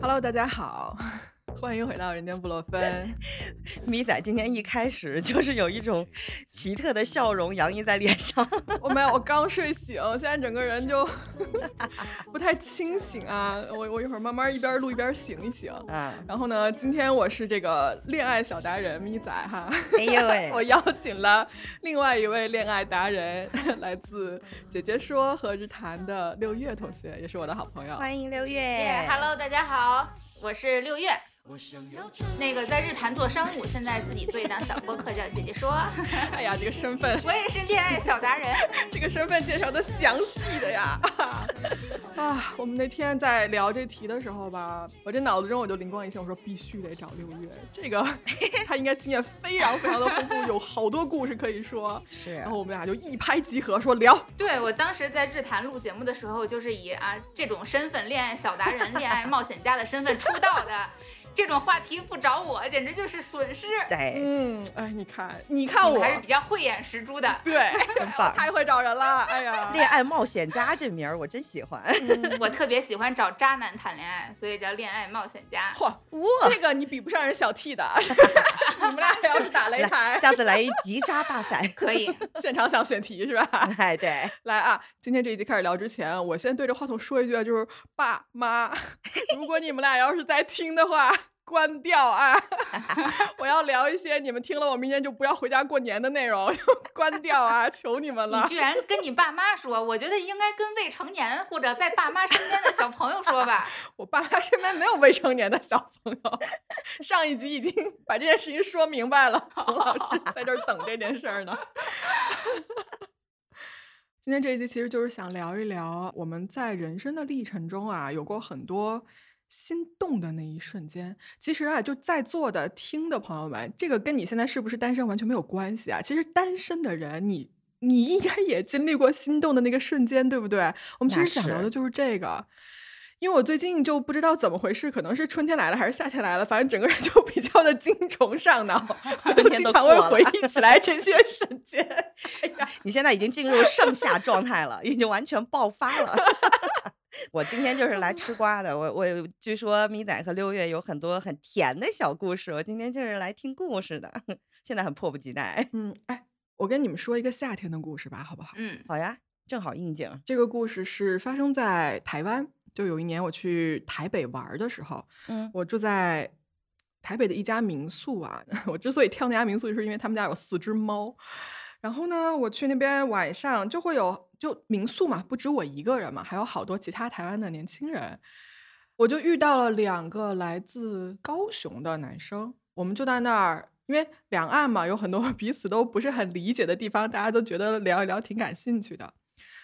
Hello，大家好。欢迎回到人间布洛芬，咪仔今天一开始 就是有一种奇特的笑容洋溢在脸上。我没有，我刚睡醒，现在整个人就 不太清醒啊。我我一会儿慢慢一边录一边醒一醒。嗯，然后呢，今天我是这个恋爱小达人咪仔哈。哎呦喂！我邀请了另外一位恋爱达人，来自姐姐说和日谈的六月同学，也是我的好朋友。欢迎六月。Hello，大家好，我是六月。那个在日坛做商务，现在自己做一档小播客叫姐姐说。哎呀，这个身份，我也是恋爱小达人。这个身份介绍的详细的呀。啊，我们那天在聊这题的时候吧，我这脑子中我就灵光一现，我说必须得找六月，这个 他应该经验非常非常的丰富，有好多故事可以说。是。然后我们俩就一拍即合，说聊。对我当时在日坛录节目的时候，就是以啊这种身份，恋爱小达人、恋爱冒险家的身份出道的。这种话题不找我，简直就是损失。对，嗯，哎，你看，你看我还是比较慧眼识珠的。对，真棒，太会找人了。哎呀，恋爱冒险家这名儿我真喜欢。我特别喜欢找渣男谈恋爱，所以叫恋爱冒险家。嚯，哇，这个你比不上人小 T 的。你们俩要是打擂台，下次来一集渣大赛，可以现场想选题是吧？哎，对，来啊，今天这一集开始聊之前，我先对着话筒说一句，就是爸妈，如果你们俩要是在听的话。关掉啊！我要聊一些你们听了我明年就不要回家过年的内容。关掉啊！求你们了！你居然跟你爸妈说？我觉得应该跟未成年或者在爸妈身边的小朋友说吧。我爸妈身边没有未成年的小朋友。上一集已经把这件事情说明白了。洪老师在这儿等这件事儿呢。今天这一集其实就是想聊一聊我们在人生的历程中啊，有过很多。心动的那一瞬间，其实啊，就在座的听的朋友们，这个跟你现在是不是单身完全没有关系啊。其实单身的人，你你应该也经历过心动的那个瞬间，对不对？我们其实想聊的就是这个。因为我最近就不知道怎么回事，可能是春天来了还是夏天来了，反正整个人就比较的精虫上脑，就经常会回忆起来这些瞬间。哎呀，你现在已经进入盛夏状态了，已经完全爆发了。我今天就是来吃瓜的。我我据说咪仔和六月有很多很甜的小故事，我今天就是来听故事的。现在很迫不及待。嗯，哎，我跟你们说一个夏天的故事吧，好不好？嗯，好呀，正好应景。这个故事是发生在台湾，就有一年我去台北玩的时候，嗯，我住在台北的一家民宿啊。我之所以挑那家民宿，就是因为他们家有四只猫。然后呢，我去那边晚上就会有。就民宿嘛，不止我一个人嘛，还有好多其他台湾的年轻人。我就遇到了两个来自高雄的男生，我们就在那儿，因为两岸嘛，有很多 彼此都不是很理解的地方，大家都觉得聊一聊挺感兴趣的。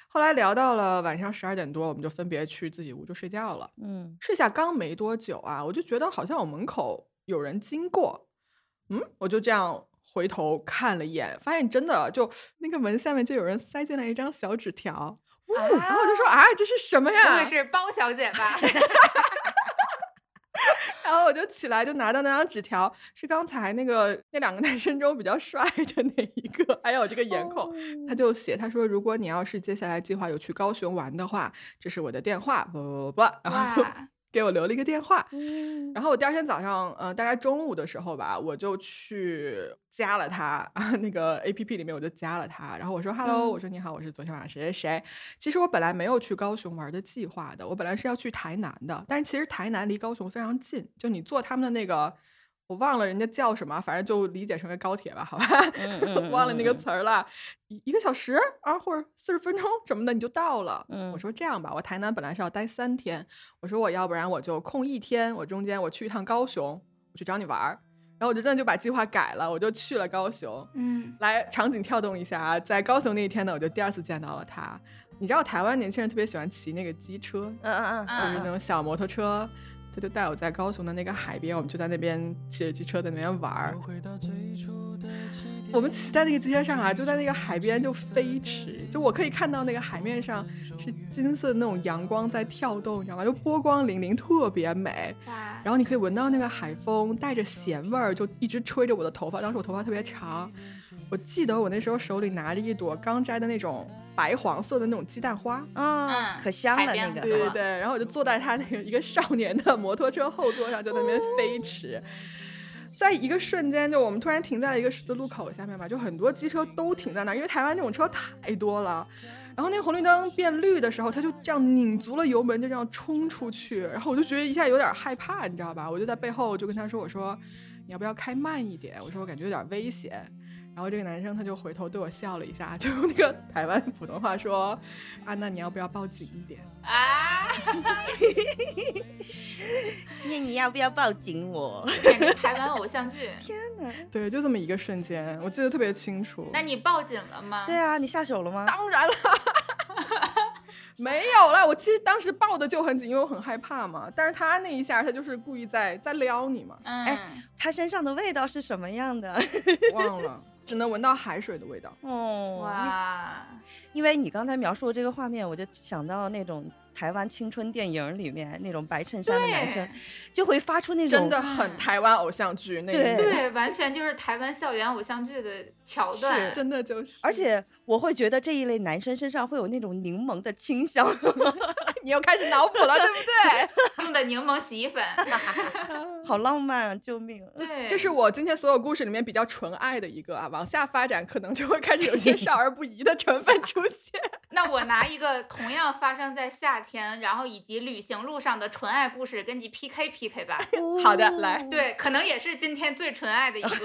后来聊到了晚上十二点多，我们就分别去自己屋就睡觉了。嗯，睡下刚没多久啊，我就觉得好像我门口有人经过，嗯，我就这样。回头看了一眼，发现真的就那个门下面就有人塞进来一张小纸条，然后我就说啊，这是什么呀？不会是包小姐吧？然后我就起来就拿到那张纸条，是刚才那个那两个男生中比较帅的那一个，还有这个颜控，他就写他说，如果你要是接下来计划有去高雄玩的话，这是我的电话，不不不，然后。给我留了一个电话，然后我第二天早上，呃，大概中午的时候吧，我就去加了他，那个 A P P 里面我就加了他，然后我说 Hello，我说你好，我是昨天晚上谁谁谁。其实我本来没有去高雄玩的计划的，我本来是要去台南的，但是其实台南离高雄非常近，就你坐他们的那个。我忘了人家叫什么，反正就理解成为高铁吧，好吧，忘了那个词儿了。一一个小时啊，或者四十分钟什么的，你就到了。我说这样吧，我台南本来是要待三天，我说我要不然我就空一天，我中间我去一趟高雄，我去找你玩儿。然后我就真的就把计划改了，我就去了高雄。嗯，来场景跳动一下啊，在高雄那一天呢，我就第二次见到了他。你知道台湾年轻人特别喜欢骑那个机车，嗯嗯嗯，就是那种小摩托车。他就带我在高雄的那个海边，我们就在那边骑着机车在那边玩儿。我们骑在那个机车上啊，就在那个海边就飞驰，就我可以看到那个海面上是金色的那种阳光在跳动，你知道吗？就波光粼粼，特别美。然后你可以闻到那个海风带着咸味儿，就一直吹着我的头发。当时我头发特别长，我记得我那时候手里拿着一朵刚摘的那种白黄色的那种鸡蛋花。啊，嗯可香了那个。对对对，然后我就坐在他那个一个少年的摩托车后座上，就在那边飞驰。在一个瞬间，就我们突然停在了一个十字路口下面吧，就很多机车都停在那儿，因为台湾这种车太多了。然后那个红绿灯变绿的时候，他就这样拧足了油门，就这样冲出去。然后我就觉得一下有点害怕，你知道吧？我就在背后就跟他说：“我说你要不要开慢一点？我说我感觉有点危险。”然后这个男生他就回头对我笑了一下，就用那个台湾普通话说：“啊，那你要不要抱紧一点？”啊，那你要不要抱紧我？台湾偶像剧。天哪！对，就这么一个瞬间，我记得特别清楚。那你抱紧了吗？对啊，你下手了吗？当然了，没有了。我其实当时抱的就很紧，因为我很害怕嘛。但是他那一下，他就是故意在在撩你嘛，嗯，哎他身上的味道是什么样的？忘了，只能闻到海水的味道。哦，哇，因为你刚才描述的这个画面，我就想到那种台湾青春电影里面那种白衬衫的男生，就会发出那种真的很台湾偶像剧那种对对，完全就是台湾校园偶像剧的桥段。真的就是。而且我会觉得这一类男生身上会有那种柠檬的清香，你又开始脑补了，对不对？用的柠檬洗衣粉，好浪漫啊！救命！对，这是我今天所有故事里面比较纯爱的一个啊，往下发展可能就会开始有些少儿不宜的成分出现。那我拿一个同样发生在夏天，然后以及旅行路上的纯爱故事跟你 PK PK 吧。好的来对，可能也是今天最纯爱的一个。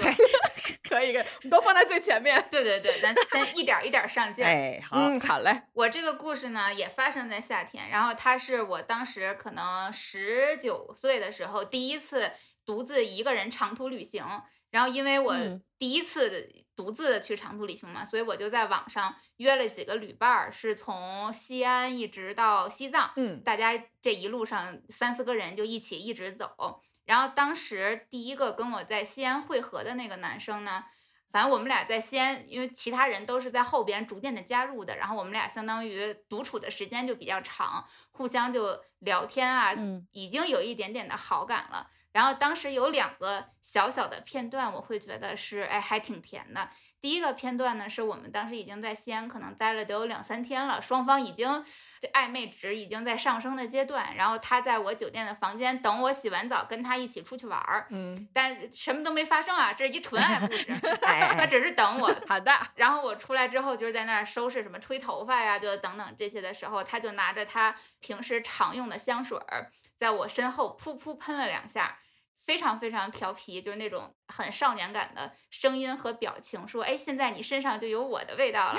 可以，可以，我们都放在最前面。对对对，咱先一点儿一点儿上劲儿。哎，好，嗯，好嘞。我这个故事呢，也发生在夏天，然后它是我当时可能十九岁的时候第一次独自一个人长途旅行。然后因为我嗯第一次独自去长途旅行嘛，所以我就在网上约了几个旅伴儿，是从西安一直到西藏，嗯大家这一路上三四个人就一起一直走。然后当时第一个跟我在西安会合的那个男生呢，反正我们俩在西安，因为其他人都是在后边逐渐的加入的，然后我们俩相当于独处的时间就比较长，互相就聊天啊，嗯已经有一点点的好感了。然后当时有两个小小的片段，我会觉得是哎还挺甜的。第一个片段呢，是我们当时已经在西安可能待了得有两三天了，双方已经这暧昧值已经在上升的阶段。然后他在我酒店的房间等我洗完澡，跟他一起出去玩儿，嗯，但什么都没发生啊，这是一纯爱故事。哎他只是等我，好的。然后我出来之后，就是在那儿收拾什么吹头发呀，就等等这些的时候，他就拿着他平时常用的香水儿，在我身后噗噗喷了两下，非常非常调皮，就是那种很少年感的声音和表情，说：“哎，现在你身上就有我的味道了。”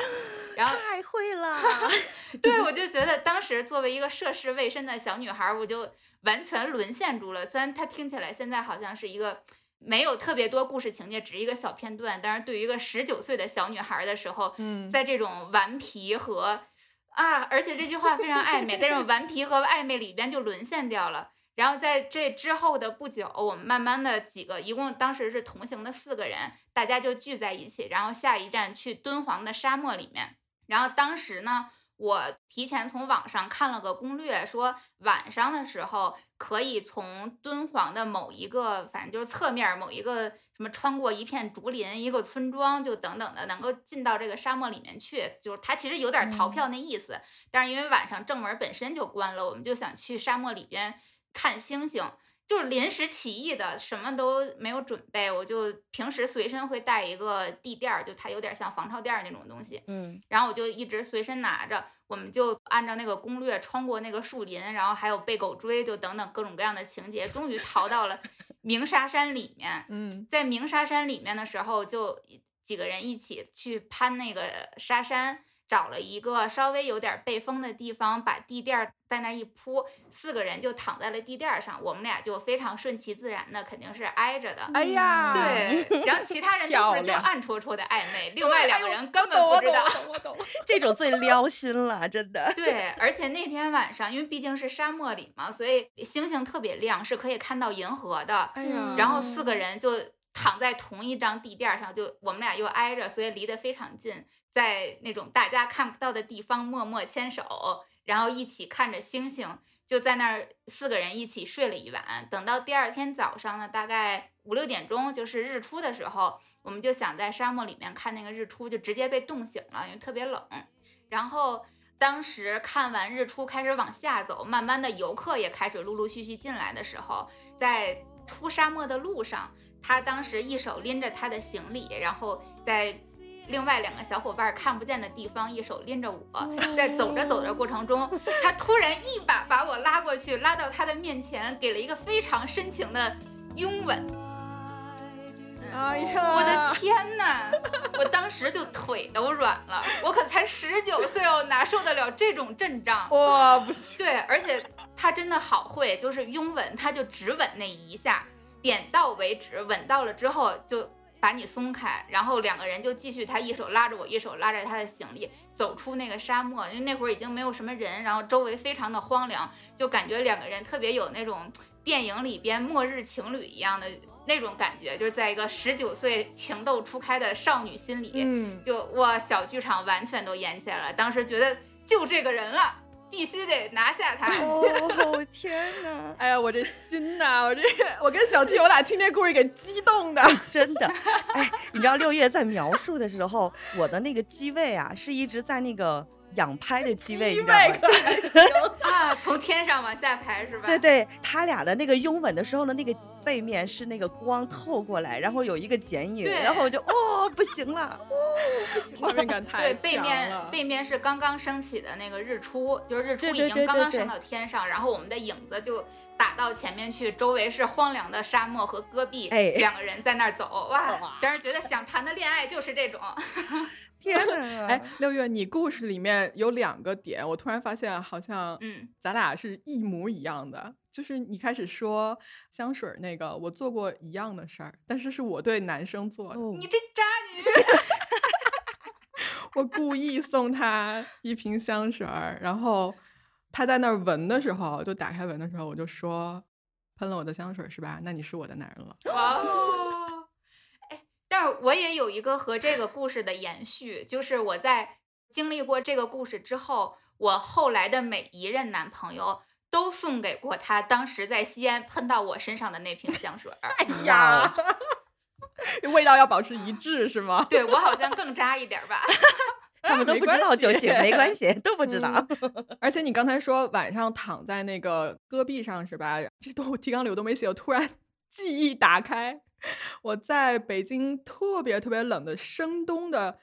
然后太会了，对我就觉得当时作为一个涉世未深的小女孩儿，我就完全沦陷住了。虽然它听起来现在好像是一个。没有特别多故事情节，只是一个小片段。但是对于一个十九岁的小女孩儿的时候，嗯，在这种顽皮和啊，而且这句话非常暧昧，在这种顽皮和暧昧里边就沦陷掉了。然后在这之后的不久，我们慢慢的几个，一共当时是同行的四个人，大家就聚在一起，然后下一站去敦煌的沙漠里面。然后当时呢，我提前从网上看了个攻略，说晚上的时候可以从敦煌的某一个，反正就是侧面某一个什么穿过一片竹林、一个村庄，就等等的，能够进到这个沙漠里面去。就是它其实有点逃票那意思，但是因为晚上正门本身就关了，我们就想去沙漠里边看星星。就是临时起意的，什么都没有准备，我就平时随身会带一个地垫儿，就它有点像防潮垫儿那种东西，嗯，然后我就一直随身拿着，我们就按照那个攻略穿过那个树林，然后还有被狗追，就等等各种各样的情节，终于逃到了鸣沙山里面。嗯在鸣沙山里面的时候，就几个人一起去攀那个沙山，找了一个稍微有点背风的地方，把地垫儿在那一铺，四个人就躺在了地垫儿上，我们俩就非常顺其自然的，肯定是挨着的。哎呀，对，然后其他人都不是就暗戳戳的暧昧，另外两个人根本不知道。我懂，我懂。这种最撩心了，真的。对，而且那天晚上，因为毕竟是沙漠里嘛，所以星星特别亮，是可以看到银河的。哎呀，然后四个人就躺在同一张地垫儿上，就我们俩又挨着，所以离得非常近，在那种大家看不到的地方默默牵手，然后一起看着星星，就在那儿四个人一起睡了一晚。等到第二天早上呢，大概五六点钟，就是日出的时候，我们就想在沙漠里面看那个日出，就直接被冻醒了，因为特别冷。然后当时看完日出开始往下走，慢慢的游客也开始陆陆续续进来的时候，在出沙漠的路上，他当时一手拎着他的行李，然后在另外两个小伙伴看不见的地方，一手拎着我，在走着走着过程中，他突然一把把我拉过去，拉到他的面前，给了一个非常深情的拥吻。哎呀，我的天呐！我当时就腿都软了，我可才十九岁哦，哪受得了这种阵仗？哇，不行！对，而且他真的好会，就是拥吻，他就只吻那一下，点到为止，吻到了之后就把你松开，然后两个人就继续，他一手拉着我，一手拉着他的行李，走出那个沙漠，因为那会儿已经没有什么人，然后周围非常的荒凉，就感觉两个人特别有那种电影里边末日情侣一样的。那种感觉，就是在一个十九岁情窦初开的少女心里，嗯，就哇，小剧场完全都演起来了。当时觉得就这个人了，必须得拿下他。哦天哪！哎呀，我这心呐，我这我跟小七我俩听这故事给激动的，真的。哎，你知道六月在描述的时候，我的那个机位啊，是一直在那个。仰拍的机位，你知道吗？啊，从天上往下拍是吧？对对，他俩的那个拥吻的时候呢，那个背面是那个光透过来，然后有一个剪影，然后我就哦不行了，哦不行了，画面感太对，背面背面是刚刚升起的那个日出，就是日出已经刚刚升到天上，然后我们的影子就打到前面去，周围是荒凉的沙漠和戈壁，哎，两个人在那儿走，哇，当时觉得想谈的恋爱就是这种。天哪！哎，六月，你故事里面有两个点，我突然发现好像，嗯，咱俩是一模一样的。就是你开始说香水那个，我做过一样的事儿，但是是我对男生做的。你这渣女！我故意送他一瓶香水儿，然后他在那儿闻的时候，就打开闻的时候，我就说，喷了我的香水是吧？那你是我的男人了。哇。但是我也有一个和这个故事的延续，就是我在经历过这个故事之后，我后来的每一任男朋友都送给过他当时在西安喷到我身上的那瓶香水。哎呀，味道要保持一致是吗？对我好像更渣一点吧。他们都不知道就行，没关系，都不知道。而且你刚才说晚上躺在那个戈壁上是吧？这都提纲里我都没写，我突然记忆打开。我在北京特别特别冷的深冬的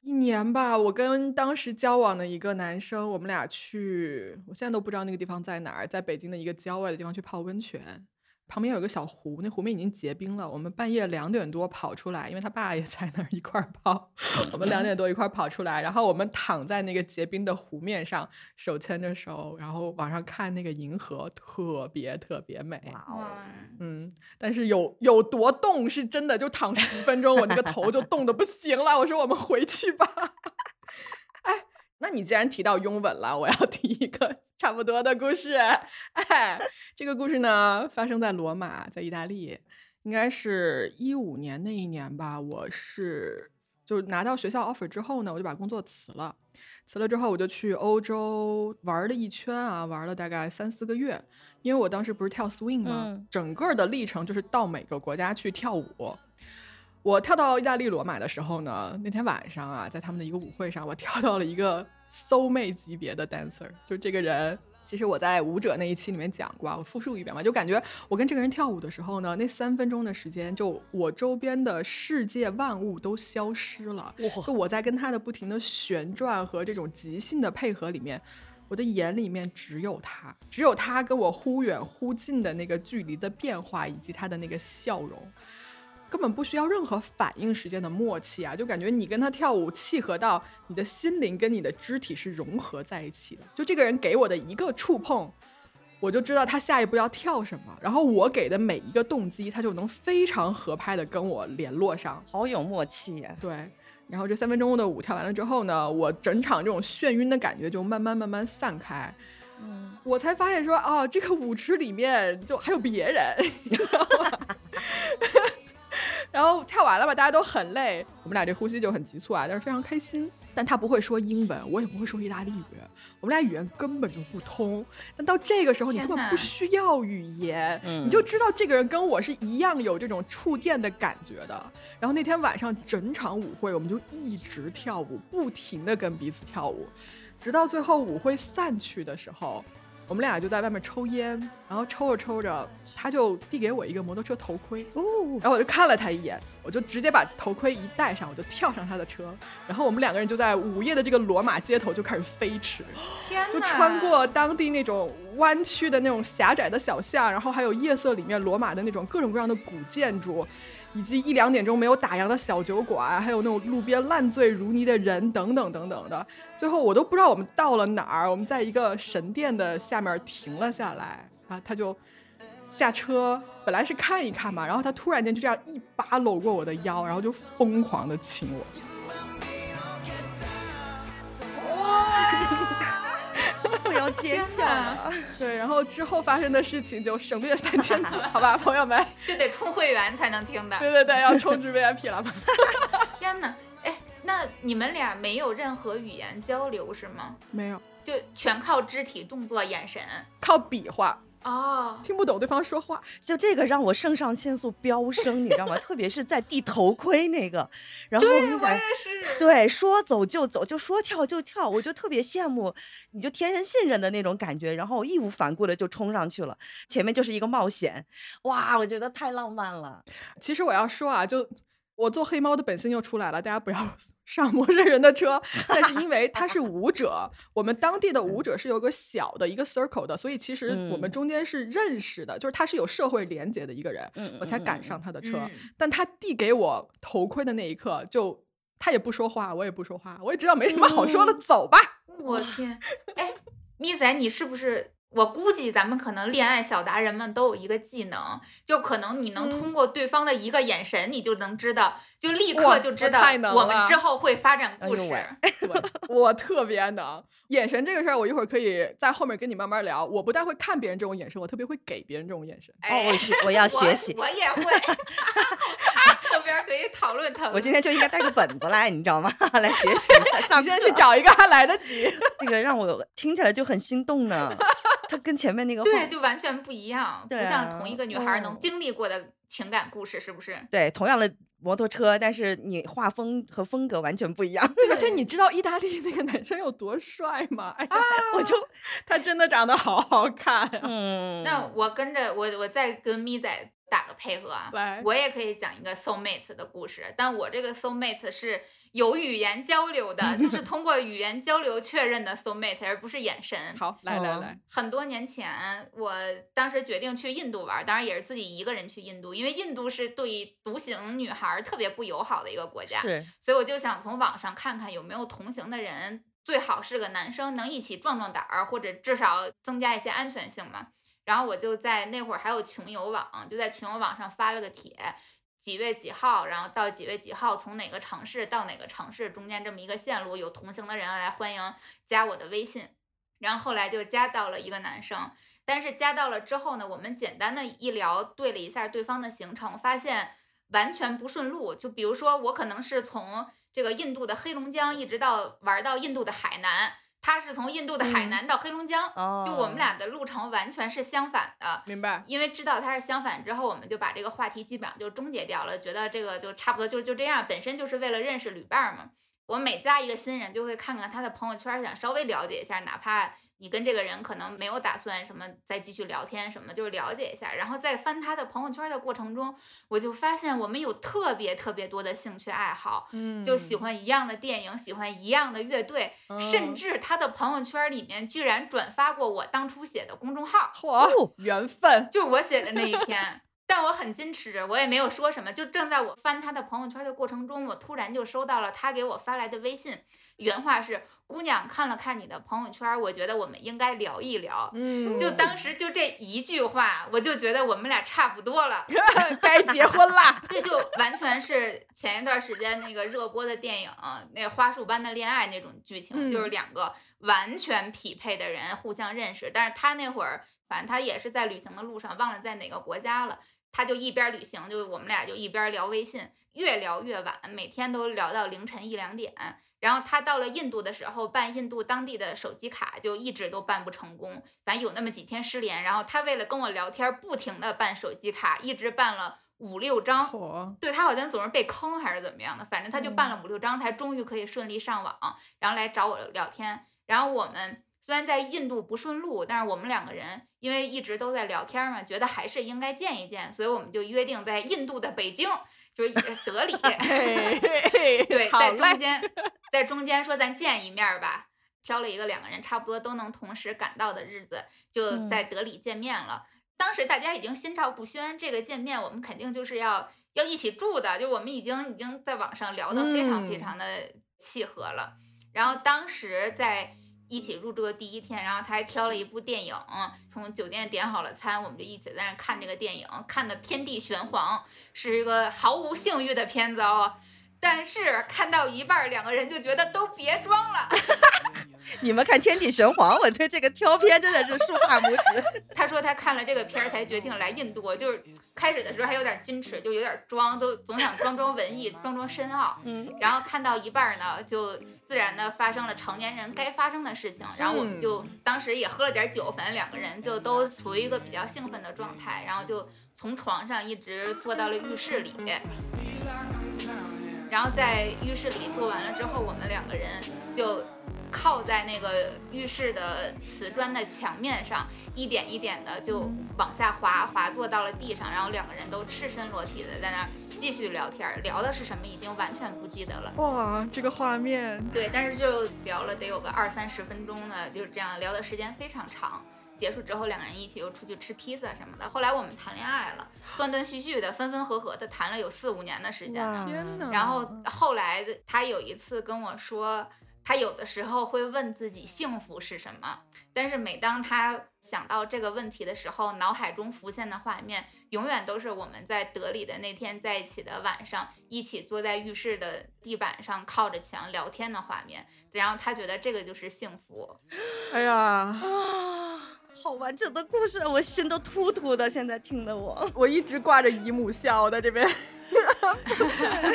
一年吧，我跟当时交往的一个男生，我们俩去，我现在都不知道那个地方在哪儿，在北京的一个郊外的地方去泡温泉。旁边有个小湖，那湖面已经结冰了。我们半夜两点多跑出来，因为他爸也在那儿一块儿跑。我们两点多一块儿跑出来，然后我们躺在那个结冰的湖面上，手牵着手，然后往上看那个银河，特别特别美。嗯，但是有有多冻是真的，就躺十分钟，我那个头就冻得不行了。我说我们回去吧。哎。那你既然提到拥吻了，我要 提一个差不多的故事。哎，这个故事呢发生在罗马，在意大利，应该是一五年那一年吧。我是就拿到学校 offer 之后呢，我就把工作辞了。辞了之后，我就去欧洲玩了一圈啊，玩了大概三四个月。因为我当时不是跳 swing 吗？整个的历程就是到每个国家去跳舞。我跳到意大利罗马的时候呢，那天晚上啊，在他们的一个舞会上，我跳到了一个 soul 妹级别的 dancer。就这个人，其实我在舞者那一期里面讲过，我复述一遍吧。就感觉我跟这个人跳舞的时候呢，那三分钟的时间，就我周边的世界万物都消失了。就我在跟他的不停的旋转和这种即兴的配合里面，我的眼里面只有他，只有他跟我忽远忽近的那个距离的变化，以及他的那个笑容。根本不需要任何反应时间的默契啊，就感觉你跟他跳舞契合到你的心灵跟你的肢体是融合在一起的。就这个人给我的一个触碰，我就知道他下一步要跳什么，然后我给的每一个动机，他就能非常合拍的跟我联络上，好有默契呀。对，然后这三分钟的舞跳完了之后呢，我整场这种眩晕的感觉就慢慢慢慢散开，嗯，我才发现说，哦，这个舞池里面就还有别人，你知道吗？然后跳完了吧，大家都很累，我们俩这呼吸就很急促啊，但是非常开心。但他不会说英文，我也不会说意大利语，我们俩语言根本就不通。但到这个时候，你根本不需要语言，嗯你就知道这个人跟我是一样有这种触电的感觉的。然后那天晚上整场舞会，我们就一直跳舞，不停的跟彼此跳舞，直到最后舞会散去的时候。我们俩就在外面抽烟，然后抽着抽着，他就递给我一个摩托车头盔，哦，然后我就看了他一眼，我就直接把头盔一戴上，我就跳上他的车，然后我们两个人就在午夜的这个罗马街头就开始飞驰，天，就穿过当地那种弯曲的那种狭窄的小巷，然后还有夜色里面罗马的那种各种各样的古建筑，以及一两点钟没有打烊的小酒馆，还有那种路边烂醉如泥的人等等等等的。最后我都不知道我们到了哪儿，我们在一个神殿的下面停了下来啊，他就。下车本来是看一看嘛，然后他突然间就这样一把搂过我的腰，然后就疯狂的亲我。我要尖叫了。对，然后之后发生的事情就省略三千字，好吧，朋友们。就得充会员才能听的。对对对，要充值 VIP 了吧？天呐，哎，那你们俩没有任何语言交流是吗？没有，就全靠肢体动作、眼神。靠比划，哦，听不懂对方说话。就这个让我肾上腺素飙升，你知道吗？特别是在递头盔那个，然后我们在是。对说走就走，就说跳就跳，我就特别羡慕，你就天人信任的那种感觉，然后义无反顾的就冲上去了，前面就是一个冒险，哇，我觉得太浪漫了。其实我要说啊，就我做黑猫的本性又出来了，大家不要上陌生人的车。但是因为他是舞者，我们当地的舞者是有个小的一个 circle 的，所以其实我们嗯中间是认识的，就是他是有社会连接的一个人，嗯我才赶上他的车。嗯但他递给我头盔的那一刻，就他也不说话，我也不说话，我也知道没什么好说的，嗯走吧。我天，哎，咪仔，你是不是？我估计咱们可能恋爱小达人们都有一个技能，就可能你能嗯通过对方的一个眼神，你就能知道，就立刻就知道太能我们之后会发展故事。哎呦喂对，我特别能。眼神这个事儿，我一会儿可以在后面跟你慢慢聊。我不但会看别人这种眼神，我特别会给别人这种眼神。哦，我学我要 学习，我也会。后边可以讨论讨论。我今天就应该带个本子来，你知道吗？来学习上你现在去找一个，还来得及。那个让我听起来就很心动呢。他跟前面那个对，就完全不一样，不像同一个女孩能哦经历过的情感故事，是不是？对同样的摩托车，但是你画风和风格完全不一样。而且你知道意大利那个男生有多帅吗？哎呀，我就他真的长得好好看啊！嗯，那我跟着我，我再跟咪仔打个配合啊来，我也可以讲一个 soul mate 的故事，但我这个 soul mate 是有语言交流的，就 是通过语言交流确认的 soul mate，而不是眼神。好，来来哦来，很多年前，我当时决定去印度玩，当然也是自己一个人去印度，因为印度是对独行女孩儿特别不友好的一个国家，是所以我就想从网上看看有没有同行的人，最好是个男生，能一起壮壮胆儿，或者至少增加一些安全性嘛。然后我就在那会儿还有穷游网，就在穷游网上发了个帖，几月几号，然后到几月几号，从哪个城市到哪个城市中间这么一个线路，有同行的人来欢迎加我的微信。然后后来就加到了一个男生，但是加到了之后呢，我们简单的一聊，对了一下对方的行程，发现完全不顺路。就比如说，我可能是从这个印度的黑龙江一直到玩到印度的海南，他是从印度的海嗯南到黑龙江，哦，就我们俩的路程完全是相反的。明白。因为知道他是相反之后，我们就把这个话题基本上就终结掉了，觉得这个就差不多就就这样，本身就是为了认识旅伴嘛。我每加一个新人，就会看看他的朋友圈，想稍微了解一下，哪怕你跟这个人可能没有打算什么再继续聊天什么，就是了解一下。然后在翻他的朋友圈的过程中，我就发现我们有特别特别多的兴趣爱好，嗯就喜欢一样的电影，喜欢一样的乐队，甚嗯至他的朋友圈里面居然转发过我当初写的公众号。嚯哦，缘分。就是我写的那一篇，但我很矜持，我也没有说什么。就正在我翻他的朋友圈的过程中，我突然就收到了他给我发来的微信，原话是：“姑娘，看了看你的朋友圈，我觉得我们应该聊一聊。”嗯，就当时就这一句话，我就觉得我们俩差不多了。该结婚啦。这就完全是前一段时间那个热播的电影《那花束般的恋爱》那种剧情，就是嗯两个完全匹配的人互相认识，但是他那会儿反正他也是在旅行的路上，忘了在哪个国家了。他就一边旅行，就我们俩就一边聊微信，越聊越晚，每天都聊到凌晨一两点。然后他到了印度的时候，办印度当地的手机卡就一直都办不成功，反正有那么几天失联。然后他为了跟我聊天，不停的办手机卡，一直办了五六张。对他好像总是被坑还是怎么样的，反正他就办了五六张，才终于可以顺利上网，然后来找我聊天。然后我们虽然在印度不顺路，但是我们两个人因为一直都在聊天嘛，觉得还是应该见一见，所以我们就约定在印度的北京，就是德里，对，在中，间，在中间说咱见一面儿吧，挑了一个两个人差不多都能同时赶到的日子，就在德里见面了。当时大家已经心照不宣，这个见面我们肯定就是要要一起住的，就我们已经已经在网上聊得非常非嗯常的契合了。然后当时在一起入住的第一天，然后他还挑了一部电影，从酒店点好了餐，我们就一起在那看这个电影，看的天地玄黄，是一个毫无性欲的片子哦。但是看到一半儿，两个人就觉得都别装了。你们看《天地玄黄》，我对这个挑片真的是竖大拇指。他说他看了这个片儿才决定来印度，就是开始的时候还有点矜持，就有点装，都总想装装文艺，装装深奥。嗯，然后看到一半儿呢，就自然的发生了成年人该发生的事情。然后我们就当时也喝了点酒，反正两个人就都处于一个比较兴奋的状态，然后就从床上一直坐到了浴室里。然后在浴室里做完了之后，我们两个人就靠在那个浴室的瓷砖的墙面上，一点一点的就往下滑，滑坐到了地上，然后两个人都赤身裸体的在那儿继续聊天儿，聊的是什么已经完全不记得了。哇，这个画面，对，但是就聊了得有个二三十分钟呢，就是这样聊的时间非常长。结束之后，两个人一起又出去吃披萨什么的。后来我们谈恋爱了，断断续续的，分分合合的谈了有四五年的时间了。天哪！然后后来他有一次跟我说，他有的时候会问自己幸福是什么，但是每当他想到这个问题的时候，脑海中浮现的画面永远都是我们在德里的那天在一起的晚上，一起坐在浴室的地板上靠着墙聊天的画面。然后他觉得这个就是幸福。哎呀，啊，好完整的故事，我心都突突的。现在听的我，我一直挂着姨母笑，在这边止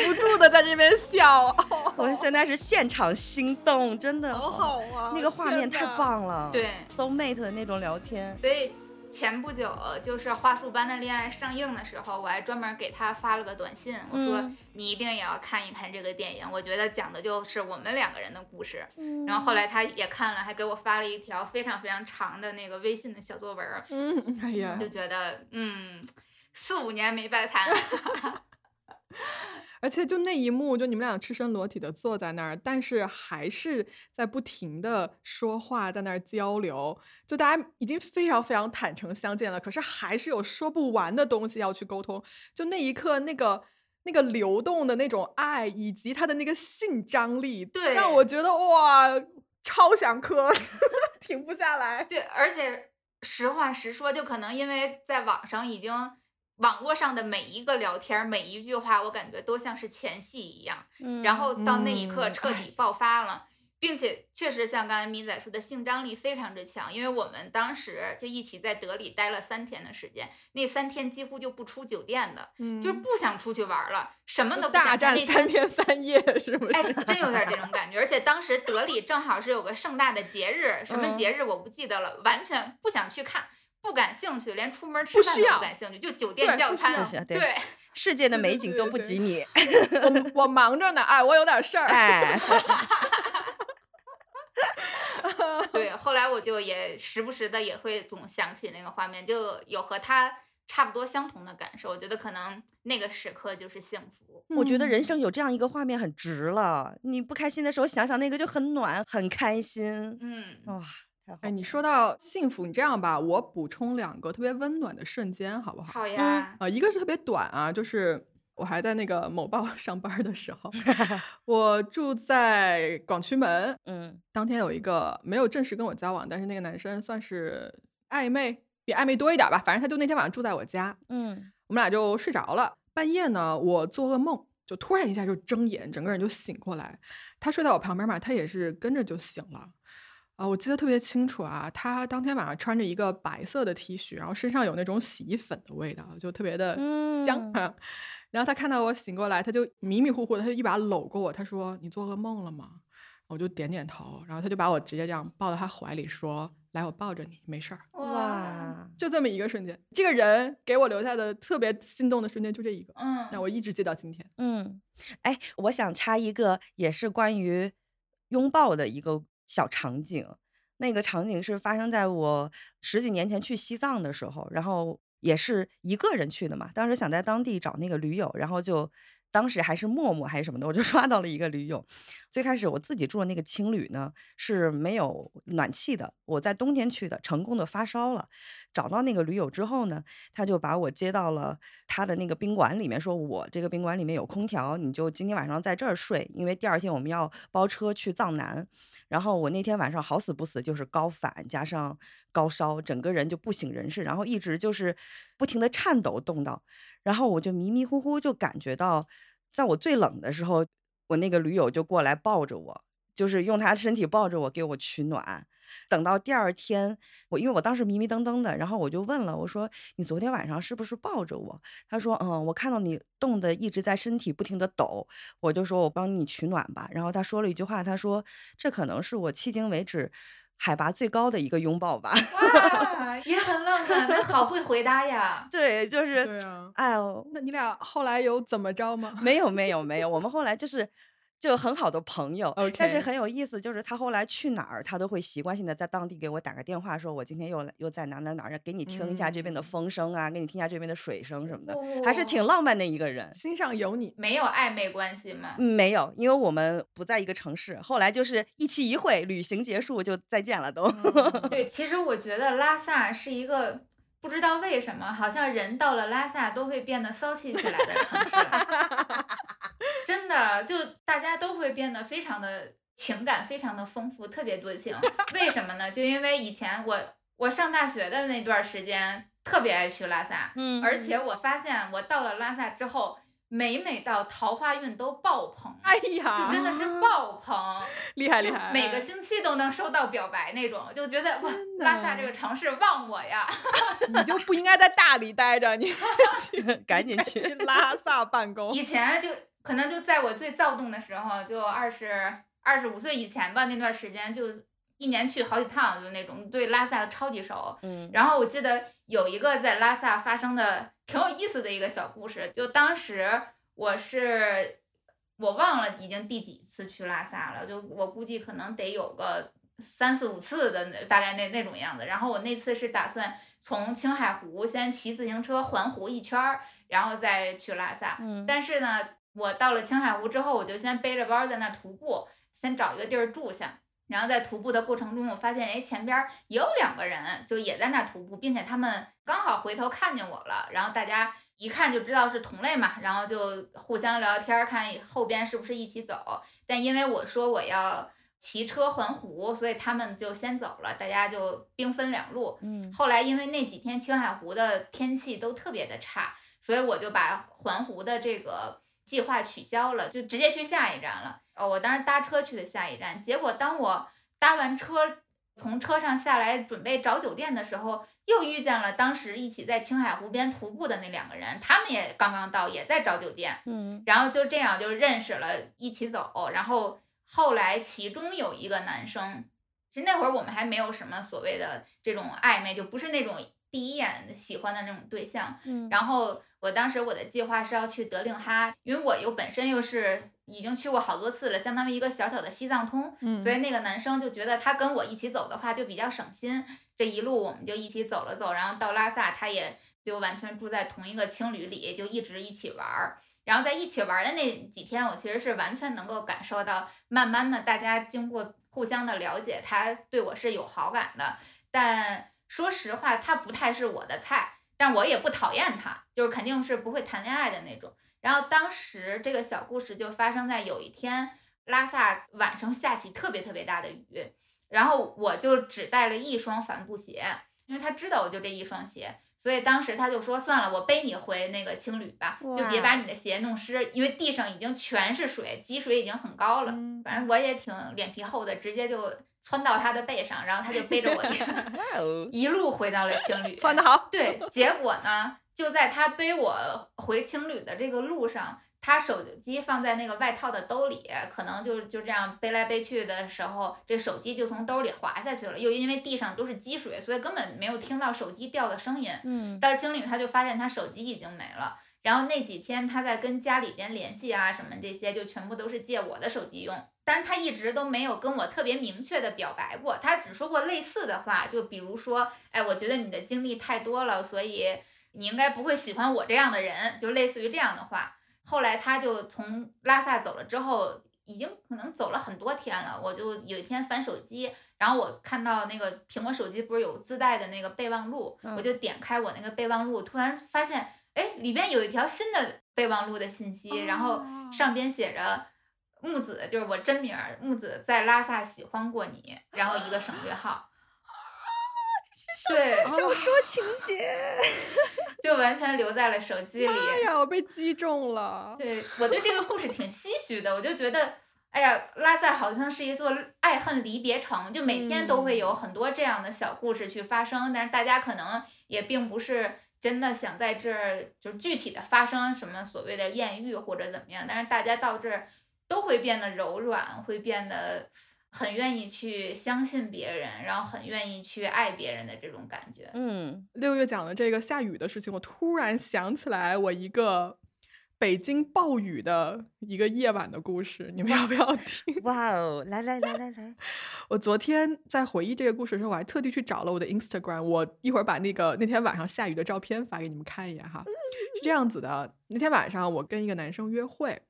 不住的在这边笑，我现在是现场心动，真的好好啊！那个画面太。棒了。对，，soul mate 的那种聊天。所以前不久就是《花束般的恋爱》上映的时候，我还专门给他发了个短信，我说嗯你一定也要看一看这个电影，我觉得讲的就是我们两个人的故事。嗯。然后后来他也看了，还给我发了一条非常非常长的那个微信的小作文儿，嗯，哎呀，就觉得嗯，四五年没白谈。而且就那一幕，就你们俩赤身裸体的坐在那儿，但是还是在不停的说话，在那儿交流。就大家已经非常非常坦诚相见了，可是还是有说不完的东西要去沟通。就那一刻，那个那个流动的那种爱，以及他的那个性张力，对让我觉得哇，超想磕，停不下来。对，而且实话实说，就可能因为在网上已经。网络上的每一个聊天儿，每一句话，我感觉都像是前戏一样。嗯然后到那一刻嗯彻底爆发了，并且确实像刚才米仔说的，性张力非常之强。因为我们当时就一起在德里待了三天的时间，那三天几乎就不出酒店的，嗯就是不想出去玩儿了，什么都不大想干。那战三天三夜，是不是？哎，真有点这种感觉。而且当时德里正好是有个盛大的节日，什么嗯节日我不记得了，完全不想去看。不感兴趣，连出门吃饭都不感兴趣，就酒店叫餐对对，世界的美景都对对对不及你。我我忙着呢，哎，我有点事儿。哎 对，后来我就也时不时的也会总想起那个画面，就有和他差不多相同的感受。我觉得可能那个时刻就是幸福。我觉得人嗯生有这样一个画面很值了。你不开心的时候想想那个就很暖，很开心。嗯，哇，哎，你说到幸福，你这样吧，我补充两个特别温暖的瞬间，好不好？好呀，呃，一个是特别短啊，就是我还在那个某报 上班的时候，我住在广渠门，嗯当天有一个没有正式跟我交往，但是那个男生算是暧昧，比暧昧多一点吧，反正他就那天晚上住在我家，嗯我们俩就睡着了。半夜呢，我做噩梦，就突然一下就睁眼，整个人就醒过来。他睡在我旁边嘛，他也是跟着就醒了。啊、我记得特别清楚啊，他当天晚上穿着一个白色的 T 恤，然后身上有那种洗衣粉的味道，就特别的香。嗯然后他看到我醒过来，他就迷迷糊糊的，他就一把搂过我，他说：“你做噩梦了吗？”我就点点头，然后他就把我直接这样抱到他怀里说：“来，我抱着你，没事儿。”哇，就这么一个瞬间，这个人给我留下的特别心动的瞬间就这一个，嗯，那我一直记到今天。嗯，哎，我想插一个，也是关于拥抱的一个小场景。那个场景是发生在我十几年前去西藏的时候，然后也是一个人去的嘛。当时想在当地找那个驴友，然后就当时还是陌陌还是什么的，我就 刷到了一个驴友。最开始我自己住的那个青旅呢是没有暖气的，我在冬天去的，成功的发烧了。找到那个驴友之后呢，他就把我接到了他的那个宾馆里面，说我这个宾馆里面有空调，你就今天晚上在这儿睡，因为第二天我们要包车去藏南。然后我那天晚上好死不死就是高反加上高烧，整个人就不省人事，然后一直就是不停的颤抖动到，然后我就迷迷糊糊就感觉到，在我最冷的时候，我那个驴友就过来抱着我，就是用他身体抱着我给我取暖。等到第二天，我因为我当时迷迷瞪瞪的，然后我就问了，我说你昨天晚上是不是抱着我？他说嗯，我看到你冻得一直在身体不停的抖，我就说我帮你取暖吧。然后他说了一句话，他说这可能是我迄今为止海拔最高的一个拥抱吧。哇，也很浪漫，他好会回答呀。对，就是对啊，哎呦，那你俩后来有怎么着吗？没有没有没有，我们后来就是。就很好的朋友但是很有意思，就是他后来去哪儿，他都会习惯性的在当地给我打个电话，说我今天又来又在哪哪哪儿，给你听一下这边的嗯风声啊，给你听一下这边的水声什么的，还是哦挺浪漫的一个人。心上有你，没有暧昧关系吗？嗯，没有，因为我们不在一个城市，后来就是一期一会，旅行结束就再见了都。嗯对，其实我觉得拉萨是一个不知道为什么，好像人到了拉萨都会变得骚气起来的城市。真的，就大家都会变得非常的情感非常的丰富，特别多情。为什么呢？就因为以前我我上大学的那段时间特别爱去拉萨，嗯而且我发现我到了拉萨之后，每每到桃花运都爆棚，哎呀就，真的是爆棚。就厉害厉害，每个星期都能收到表白那种，就觉得哇，拉萨这个城市忘我呀！你就不应该在大理待着，你 赶紧去去拉萨办公。以前就可能就在我最躁动的时候，就二十二十五岁以前吧，那段时间就一年去好几趟，就那种对拉萨超级熟。嗯然后我记得有一个在拉萨发生的挺有意思的一个小故事，就当时我是我忘了已经第几次去拉萨了，就我估计可能得有个三四五次的那大概那那种样子。然后我那次是打算从青海湖先骑自行车环湖一圈儿，然后再去拉萨。嗯但是呢，我到了青海湖之后，我就先背着包在那徒步，先找一个地儿住下。然后在徒步的过程中，我发现哎，前边儿也有两个人，就也在那徒步，并且他们刚好回头看见我了。然后大家一看就知道是同类嘛，然后就互相聊天儿，看后边是不是一起走。但因为我说我要骑车环湖，所以他们就先走了，大家就兵分两路。嗯后来因为那几天青海湖的天气都特别的差，所以我就把环湖的这个计划取消了，就直接去下一站了。哦，我当时搭车去的下一站，结果当我搭完车从车上下来准备找酒店的时候，又遇见了当时一起在青海湖边徒步的那两个人，他们也刚刚到，也在找酒店。嗯然后就这样就认识了，一起走。然后后来其中有一个男生，其实那会儿我们还没有什么所谓的这种暧昧，就不是那种第一眼喜欢的那种对象。嗯然后我当时我的计划是要去德令哈，因为我又本身又是已经去过好多次了，相当于一个小小的西藏通。嗯所以那个男生就觉得他跟我一起走的话就比较省心，这一路我们就一起走了走，然后到拉萨他也就完全住在同一个青旅里，就一直一起玩儿。然后在一起玩儿的那几天，我其实是完全能够感受到，慢慢的大家经过互相的了解，他对我是有好感的。但说实话，他不太是我的菜，但我也不讨厌他，就是肯定是不会谈恋爱的那种。然后当时这个小故事就发生在有一天，拉萨晚上下起特别特别大的雨，然后我就只带了一双帆布鞋，因为他知道我就这一双鞋，所以当时他就说算了，我背你回那个青旅吧，就别把你的鞋弄湿，因为地上已经全是水，积水已经很高了。嗯反正我也挺脸皮厚的，直接就窜到他的背上，然后他就背着我 一路回到了青旅。窜的好，对，结果呢，就在他背我回青旅的这个路上，他手机放在那个外套的兜里，可能就就这样背来背去的时候，这手机就从兜里滑下去了。又因为地上都是积水，所以根本没有听到手机掉的声音。嗯到经理他就发现他手机已经没了。然后那几天他在跟家里边联系啊什么这些，就全部都是借我的手机用。但是他一直都没有跟我特别明确的表白过，他只说过类似的话，就比如说，哎，我觉得你的经历太多了，所以你应该不会喜欢我这样的人，就类似于这样的话。后来他就从拉萨走了之后，已经可能走了很多天了。我就有一天翻手机，然后我看到那个苹果手机不是有自带的那个备忘录，嗯我就点开我那个备忘录，突然发现，哎，里边有一条新的备忘录的信息，然后哦上边写着。木子就是我真名儿，木子在拉萨喜欢过你，然后一个省略号。对，小说情节，就完全留在了手机里。哎呀，我被击中了。对我对这个故事挺唏嘘的，我就觉得，哎呀，拉萨好像是一座爱恨离别城，就每天都会有很多这样的小故事去发生，但是大家可能也并不是真的想在这儿就具体的发生什么所谓的艳遇或者怎么样，但是大家到这儿都会变得柔软，会变得很愿意去相信别人，然后很愿意去爱别人的这种感觉。嗯，六月讲的这个下雨的事情，我突然想起来我一个北京暴雨的一个夜晚的故事，你们要不要听？哇哦，来来来来来，我昨天在回忆这个故事的时候，我还特地去找了我的 Instagram，我一会儿把那个那天晚上下雨的照片发给你们看一眼哈。是这样子的，那天晚上我跟一个男生约会，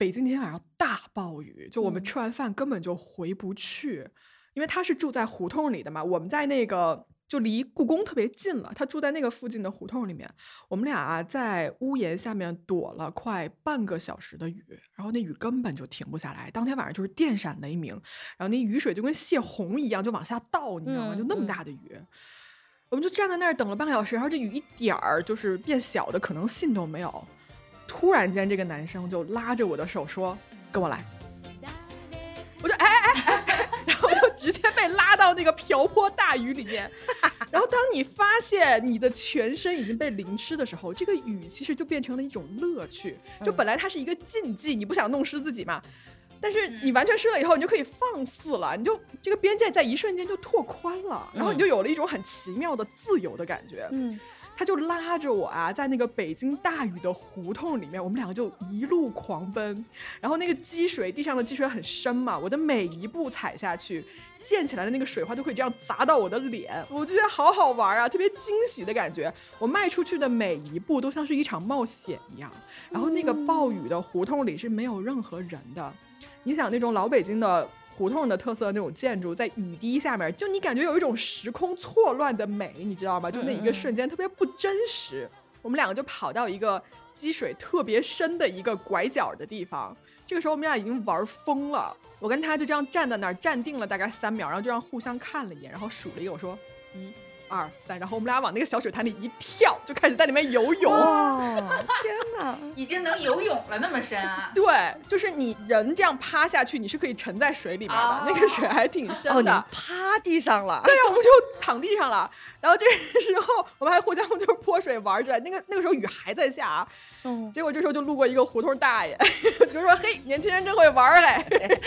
北京那天晚上大暴雨，就我们嗯吃完饭根本就回不去，因为他是住在胡同里的嘛，我们在那个。就离故宫特别近了，他住在那个附近的胡同里面。我们俩啊在屋檐下面躲了快半个小时的雨，然后那雨根本就停不下来。当天晚上就是电闪雷鸣，然后那雨水就跟泄洪一样就往下倒，你知道吗？就那么大的雨，我们就站在那儿等了半个小时，然后这雨一点儿就是变小的可能性都没有。突然间，这个男生就拉着我的手说：“跟我来。”我就哎哎哎哎，然后就直接被拉到那个瓢泼大雨里面。然后当你发现你的全身已经被淋湿的时候，这个雨其实就变成了一种乐趣。就嗯本来它是一个禁忌，你不想弄湿自己嘛，但是嗯你完全湿了以后，你就可以放肆了，你就这个边界在一瞬间就拓宽了，然后你就有了一种很奇妙的自由的感觉。嗯，他就拉着我啊，在那个北京大雨的胡同里面，我们两个就一路狂奔。然后那个积水，地上的积水很深嘛，我的每一步踩下去，溅起来的那个水花就会这样砸到我的脸，我就觉得好好玩啊，特别惊喜的感觉。我迈出去的每一步都像是一场冒险一样。然后那个暴雨的胡同里是没有任何人的，你想那种老北京的。胡同的特色的那种建筑，在雨滴下面，就你感觉有一种时空错乱的美，你知道吗？就那一个瞬间特别不真实。我们两个就跑到一个积水特别深的一个拐角的地方，这个时候我们俩已经玩疯了。我跟他就这样站在那儿，站定了大概三秒，然后就让互相看了一眼，然后数了一个，我说一。二三，然后我们俩往那个小水潭里一跳，就开始在里面游泳。哇，天哪！已经能游泳了，那么深啊！对，就是你人这样趴下去，你是可以沉在水里面的，哦那个水还挺深哦，你的。们趴地上了，对呀、我们就躺地上了。然后这个时候，我们还互相就是泼水玩着。那个那个时候雨还在下啊，嗯，结果这时候就路过一个胡同大爷，就说：“嘿，年轻人真会玩儿嘞。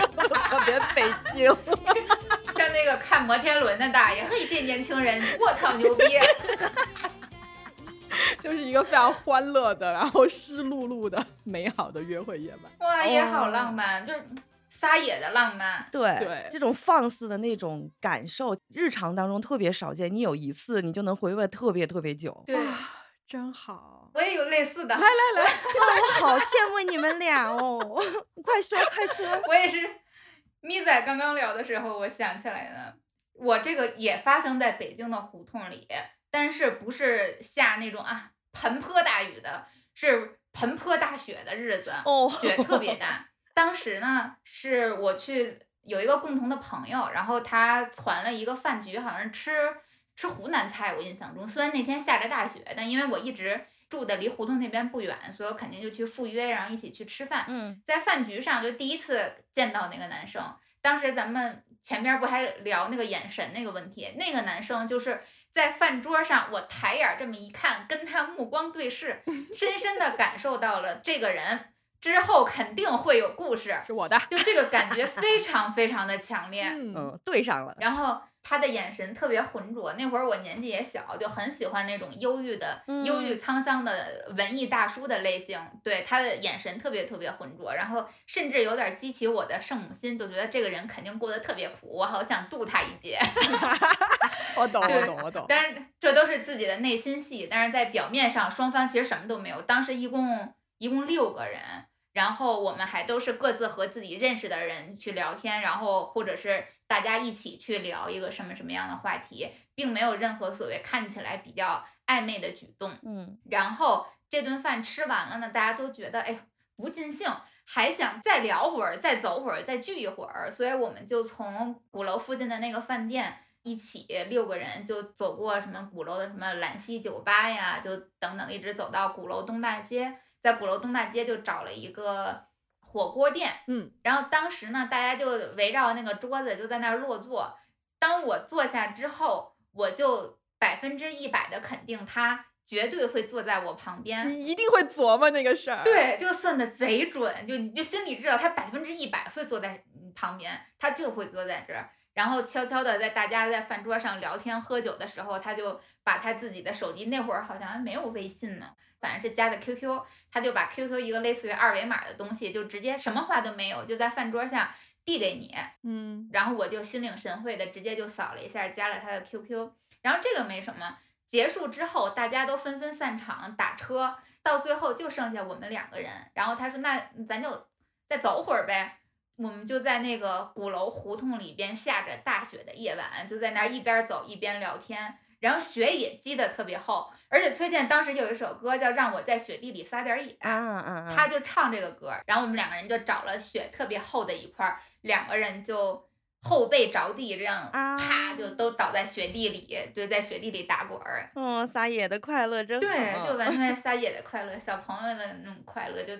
特别北京。像那个看摩天轮的大爷，嘿，这年轻人，我操，牛逼！”就是一个非常欢乐的，然后湿漉漉的美好的约会夜晚。哇，也好浪漫，就是撒野的浪漫。对对这种放肆的那种感受，日常当中特别少见。你有一次，你就能回味特别特别久。对，啊，真好。我也有类似的。来来来，哇我好羡慕你们俩哦！快 说快说。我也是，咪仔刚刚聊的时候，我想起来了，我这个也发生在北京的胡同里，但是不是下那种啊盆泼大雨的，是盆泼大雪的日子，哦雪特别大。当时呢，是我去有一个共同的朋友，然后他传了一个饭局，好像是吃吃湖南菜，我印象中。虽然那天下着大雪，但因为我一直住的离胡同那边不远，所以我肯定就去赴约，然后一起去吃饭。嗯在饭局上就第一次见到那个男生，当时咱们前边不还聊那个眼神那个问题，那个男生就是在饭桌上，我抬眼这么一看，跟他目光对视，深深的感受到了这个人之后肯定会有故事，是我的。就这个感觉非常非常的强烈。嗯，嗯，对上了。然后他的眼神特别浑浊，那会儿我年纪也小，就很喜欢那种忧郁的、忧郁嗯沧桑的文艺大叔的类型。对他的眼神特别特别浑浊，然后甚至有点激起我的圣母心，就觉得这个人肯定过得特别苦，我好想渡他一劫。我懂，我懂，我懂。但是这都是自己的内心戏，但是在表面上双方其实什么都没有。当时一共一共六个人，然后我们还都是各自和自己认识的人去聊天，然后或者是大家一起去聊一个什么什么样的话题，并没有任何所谓看起来比较暧昧的举动。嗯然后这顿饭吃完了呢，大家都觉得哎呦不尽兴，还想再聊会儿，再走会儿，再聚一会儿，所以我们就从鼓楼附近的那个饭店一起六个人就走过什么鼓楼的什么兰溪酒吧呀，就等等一直走到鼓楼东大街，在鼓楼东大街就找了一个火锅店，嗯，然后当时呢，大家就围绕那个桌子就在那儿落座。当我坐下之后，我就百分之一百的肯定他绝对会坐在我旁边。你一定会琢磨那个事儿。，对，就算的贼准，就你就心里知道他百分之一百会坐在你旁边，他就会坐在这儿。然后悄悄的在大家在饭桌上聊天喝酒的时候，他就把他自己的手机，那会儿好像还没有微信呢，反正是加的 QQ，他就把 QQ 一个类似于二维码的东西，就直接什么话都没有，就在饭桌上递给你，嗯，然后我就心领神会的直接就扫了一下，加了他的 QQ。然后这个没什么，结束之后大家都纷纷散场打车，到最后就剩下我们两个人。然后他说：“那咱就再走会儿呗。”我们就在那个鼓楼胡同里边下着大雪的夜晚，就在那儿一边走一边聊天。然后雪也积得特别厚，而且崔健当时有一首歌叫《让我在雪地里撒点野》！他就唱这个歌儿，然后我们两个人就找了雪特别厚的一块儿，两个人就后背着地，这样啊啪就都倒在雪地里，对，在雪地里打滚儿。嗯，撒野的快乐真好。对，就完全撒野的快乐，小朋友的那种快乐，就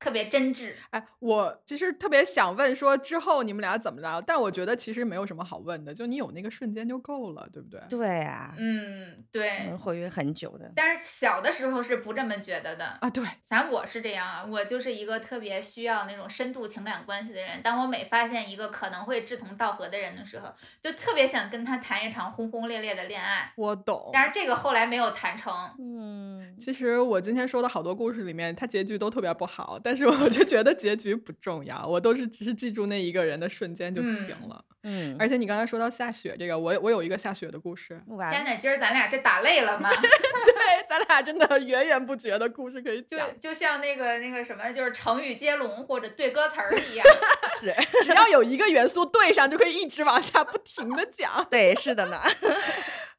特别真挚。哎，我其实特别想问说之后你们俩怎么着，但我觉得其实没有什么好问的，就你有那个瞬间就够了，对不对？对啊，嗯，对能。活跃很久的。但是小的时候是不这么觉得的，啊，对，反正我是这样啊，我就是一个特别需要那种深度情感关系的人。当我每发现一个可能会志同道合的人的时候，就特别想跟他谈一场轰轰烈烈的恋爱。我懂。但是这个后来没有谈成。嗯，其实我今天说的好多故事里面，它结局都特别不好，但是我就觉得结局不重要，我都是只是记住那一个人的瞬间就行嗯了。嗯，而且你刚才说到下雪这个，我我有一个下雪的故事，完天呐，今儿咱俩这打累了吗？对，咱俩真的 源源不绝的故事可以就讲，就像那个那个什么，就是成语接龙或者对歌词儿一样。是，只要有一个元素对上，就可以一直往下不停的讲。对，是的呢。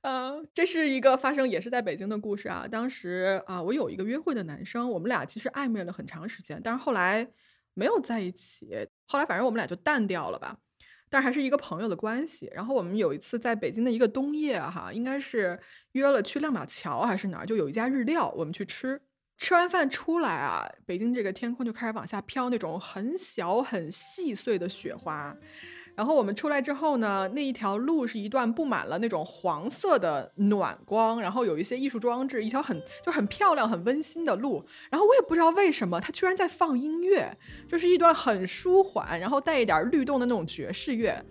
嗯，这是一个发生也是在北京的故事啊。当时啊、我有一个约会的男生，我们俩其实暧昧了很长时间，但是后来没有在一起。后来反正我们俩就淡掉了吧，但还是一个朋友的关系。然后我们有一次在北京的一个冬夜哈，应该是约了去亮马桥还是哪儿，就有一家日料，我们去吃。吃完饭出来啊，北京这个天空就开始往下飘那种很小很细碎的雪花。然后我们出来之后呢，那一条路是一段布满了那种黄色的暖光，然后有一些艺术装置，一条很就很漂亮、很温馨的路。然后我也不知道为什么，他居然在放音乐，就是一段很舒缓，然后带一点律动的那种爵士乐。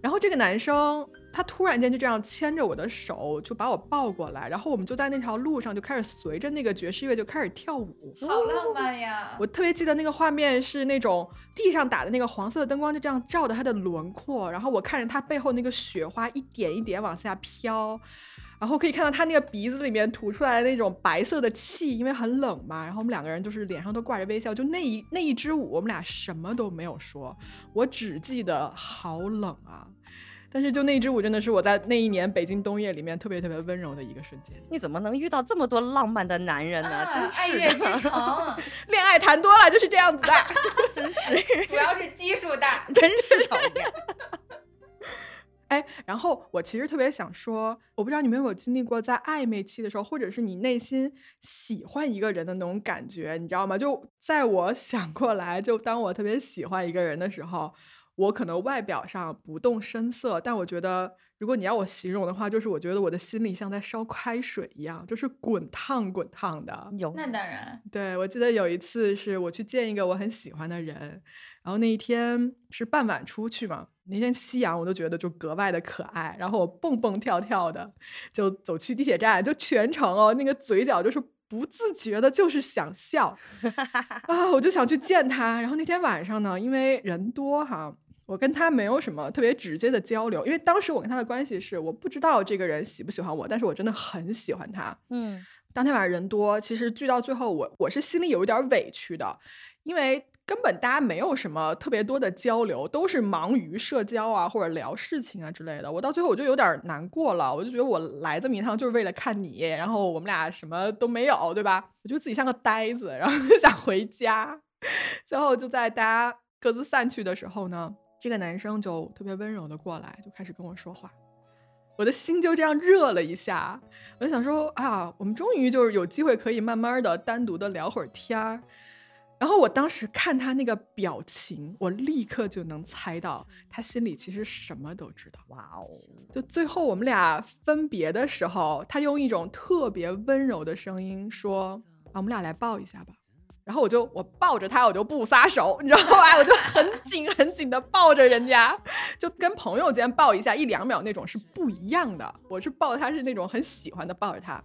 然后这个男生他突然间就这样牵着我的手，就把我抱过来，然后我们就在那条路上就开始随着那个爵士乐就开始跳舞。好浪漫呀！我特别记得那个画面是那种地上打的那个黄色的灯光，就这样照着他的轮廓，然后我看着他背后那个雪花一点一点往下飘，然后可以看到他那个鼻子里面吐出来的那种白色的气，因为很冷嘛。然后我们两个人就是脸上都挂着微笑，就那一那一支舞，我们俩什么都没有说，我只记得好冷啊。但是就那支舞真的是我在那一年北京冬夜里面特别特别温柔的一个瞬间。你怎么能遇到这么多浪漫的男人呢？啊，真爱是乐之的，城，恋爱谈多了就是这样子的。真是，主要是基数大。真是讨厌。哎，然后我其实特别想说，我不知道你们有没有经历过在暧昧期的时候，或者是你内心喜欢一个人的那种感觉，你知道吗？就在我想过来，就当我特别喜欢一个人的时候，我可能外表上不动声色，但我觉得如果你要我形容的话，就是我觉得我的心里像在烧开水一样，就是滚烫滚烫的。有那当然，对，我记得有一次是我去见一个我很喜欢的人，然后那一天是傍晚出去嘛，那天夕阳我都觉得就格外的可爱，然后我蹦蹦跳跳的就走去地铁站，就全程哦那个嘴角就是不自觉的就是想笑 啊，我就想去见他。然后那天晚上呢，因为人多哈。我跟他没有什么特别直接的交流，因为当时我跟他的关系是我不知道这个人喜不喜欢我，但是我真的很喜欢他。嗯，当天晚上人多，其实聚到最后，我我是心里有一点委屈的，因为根本大家没有什么特别多的交流，都是忙于社交啊或者聊事情啊之类的。我到最后我就有点难过了，我就觉得我来这么一趟就是为了看你，然后我们俩什么都没有，对吧？我觉得自己像个呆子，然后就 想回家。最后就在大家各自散去的时候呢。这个男生就特别温柔的过来，就开始跟我说话，我的心就这样热了一下。我就想说啊，我们终于就是有机会可以慢慢的单独的聊会儿天儿。然后我当时看他那个表情，我立刻就能猜到他心里其实什么都知道。哇哦！就最后我们俩分别的时候，他用一种特别温柔的声音说：“啊，我们俩来抱一下吧。”然后我就我抱着他，我就不撒手，你知道吧？我就很紧 很紧的抱着人家，就跟朋友间抱一下一两秒那种是不一样的。我是抱他是那种很喜欢的抱着他，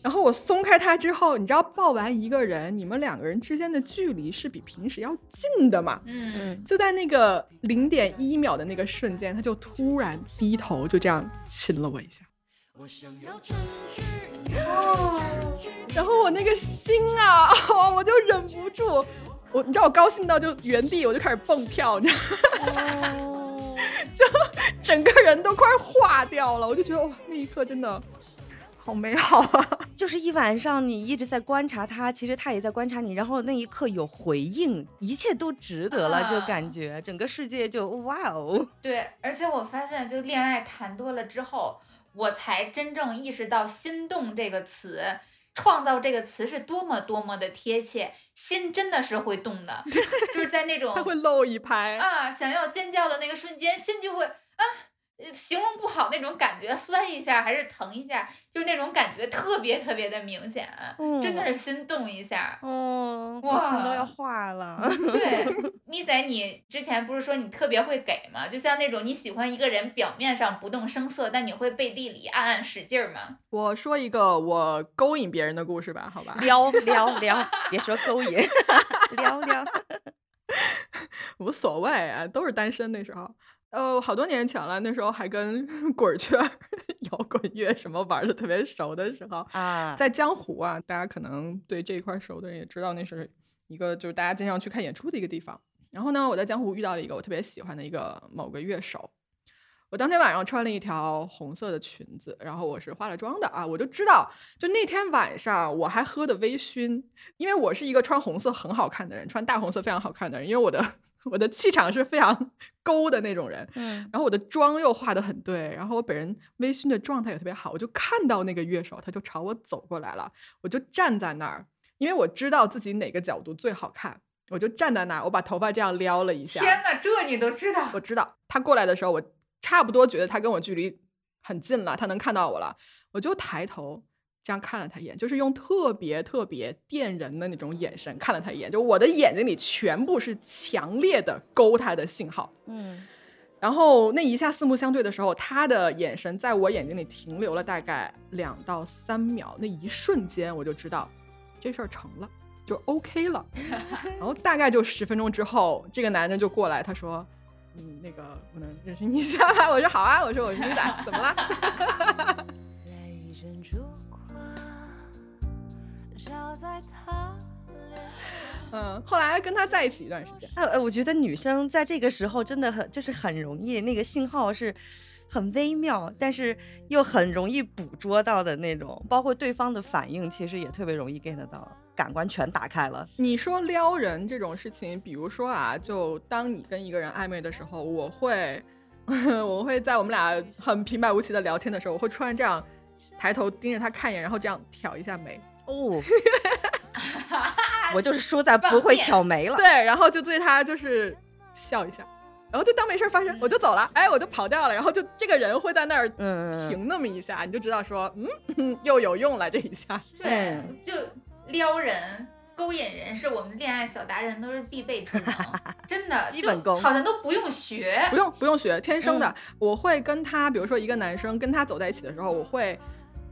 然后我松开他之后，你知道抱完一个人，你们两个人之间的距离是比平时要近的嘛？嗯，就在那个零点一秒的那个瞬间，他就突然低头就这样亲了我一下。我想要哦，然后我那个心啊，我就忍不住，我你知道我高兴到就原地我就开始蹦跳，你知道吗？就整个人都快化掉了，我就觉得哇，那一刻真的好美好啊！就是一晚上你一直在观察他，其实他也在观察你，然后那一刻有回应，一切都值得了，就感觉整个世界就哇哦！对，而且我发现就恋爱谈多了之后。我才真正意识到“心动”这个词，创造这个词是多么多么的贴切，心真的是会动的，就是在那种他会漏一拍啊，想要尖叫的那个瞬间，心就会啊。形容不好那种感觉，酸一下还是疼一下，就是那种感觉特别特别的明显，真的是心动一下。哦，哇心都要化了。对，咪仔，你之前不是说你特别会给吗？就像那种你喜欢一个人，表面上不动声色，但你会背地里暗暗使劲儿吗？我说一个我勾引别人的故事吧，好吧？撩撩撩，别说勾引，撩撩，无所谓啊，都是单身那时候。呃，好多年前了，那时候还跟 滚圈、摇滚乐什么玩的特别熟的时候啊，在江湖啊，大家可能对这一块熟的人也知道，那是一个就是大家经常去看演出的一个地方。然后呢，我在江湖遇到了一个我特别喜欢的一个某个乐手，我当天晚上穿了一条红色的裙子，然后我是化了妆的啊，我就知道，就那天晚上我还喝的微醺，因为我是一个穿红色很好看的人，穿大红色非常好看的人，因为我的。我的气场是非常 勾的那种人，嗯，然后我的妆又画的很对，然后我本人微醺的状态也特别好，我就看到那个乐手，他就朝我走过来了，我就站在那儿，因为我知道自己哪个角度最好看，我就站在那儿，我把头发这样撩了一下。天哪，这你都知道？我知道，他过来的时候，我差不多觉得他跟我距离很近了，他能看到我了，我就抬头。这样看了他一眼，就是用特别特别电人的那种眼神看了他一眼，就我的眼睛里全部是强烈的勾他的信号。嗯，然后那一下四目相对的时候，他的眼神在我眼睛里停留了大概两到三秒，那一瞬间我就知道这事儿成了，就 OK 了。然后大概就十分钟之后，这个男人就过来，他说：“嗯，那个我能认识你一下吗？” 我说：“好啊。”我说：“我是女仔，怎么了？” 嗯，后来跟他在一起一段时间。哎哎，我觉得女生在这个时候真的很就是很容易，那个信号是很微妙，但是又很容易捕捉到的那种，包括对方的反应，其实也特别容易 get 到，感官全打开了。你说撩人这种事情，比如说啊，就当你跟一个人暧昧的时候，我会，我会在我们俩很平白无奇的聊天的时候，我会突然这样抬头盯着他看一眼，然后这样挑一下眉。哦，我就是输在不会挑眉了。对，然后就对他就是笑一下，然后就当没事儿发生，我就走了，哎，我就跑掉了，然后就这个人会在那儿停那么一下，你就知道说，嗯，又有用了这一下。对嗯，就撩人。勾引人是我们恋爱小达人都是必备技能，真的，基本功好像都不用学。不用不用学，天生的。嗯我会跟他，比如说一个男生跟他走在一起的时候，我会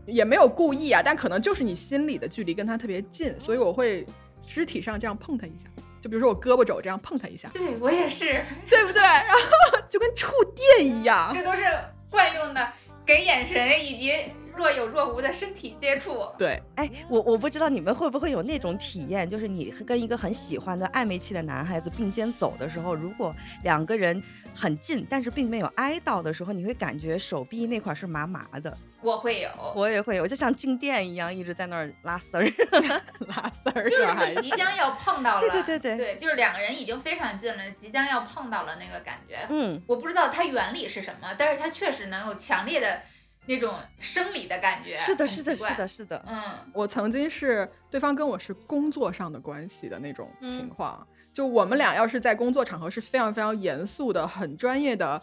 也没有故意啊，但可能就是你心里的距离跟他特别近，所以我会肢体上这样碰他一下，就比如说我胳膊肘这样碰他一下，对我也是，对不对？然后 就跟触电一样。这都是惯用的，给眼神以及若有若无的身体接触。对，哎，我我不知道你们会不会有那种体验，就是你跟一个很喜欢的暧昧期的男孩子并肩走的时候，如果两个人很近，但是并没有挨到的时候，你会感觉手臂那块是麻麻的。我会有，我也会有，就像静电一样，一直在那儿拉丝儿。拉丝儿就是这还你即将要碰到了，对对对对对，就是两个人已经非常近了，即将要碰到了那个感觉。嗯，我不知道它原理是什么，但是它确实能有强烈的那种生理的感觉。是的，是的，是的，。是的。嗯，我曾经是对方跟我是工作上的关系的那种嗯情况，就我们俩要是在工作场合是非常非常严肃的、很专业的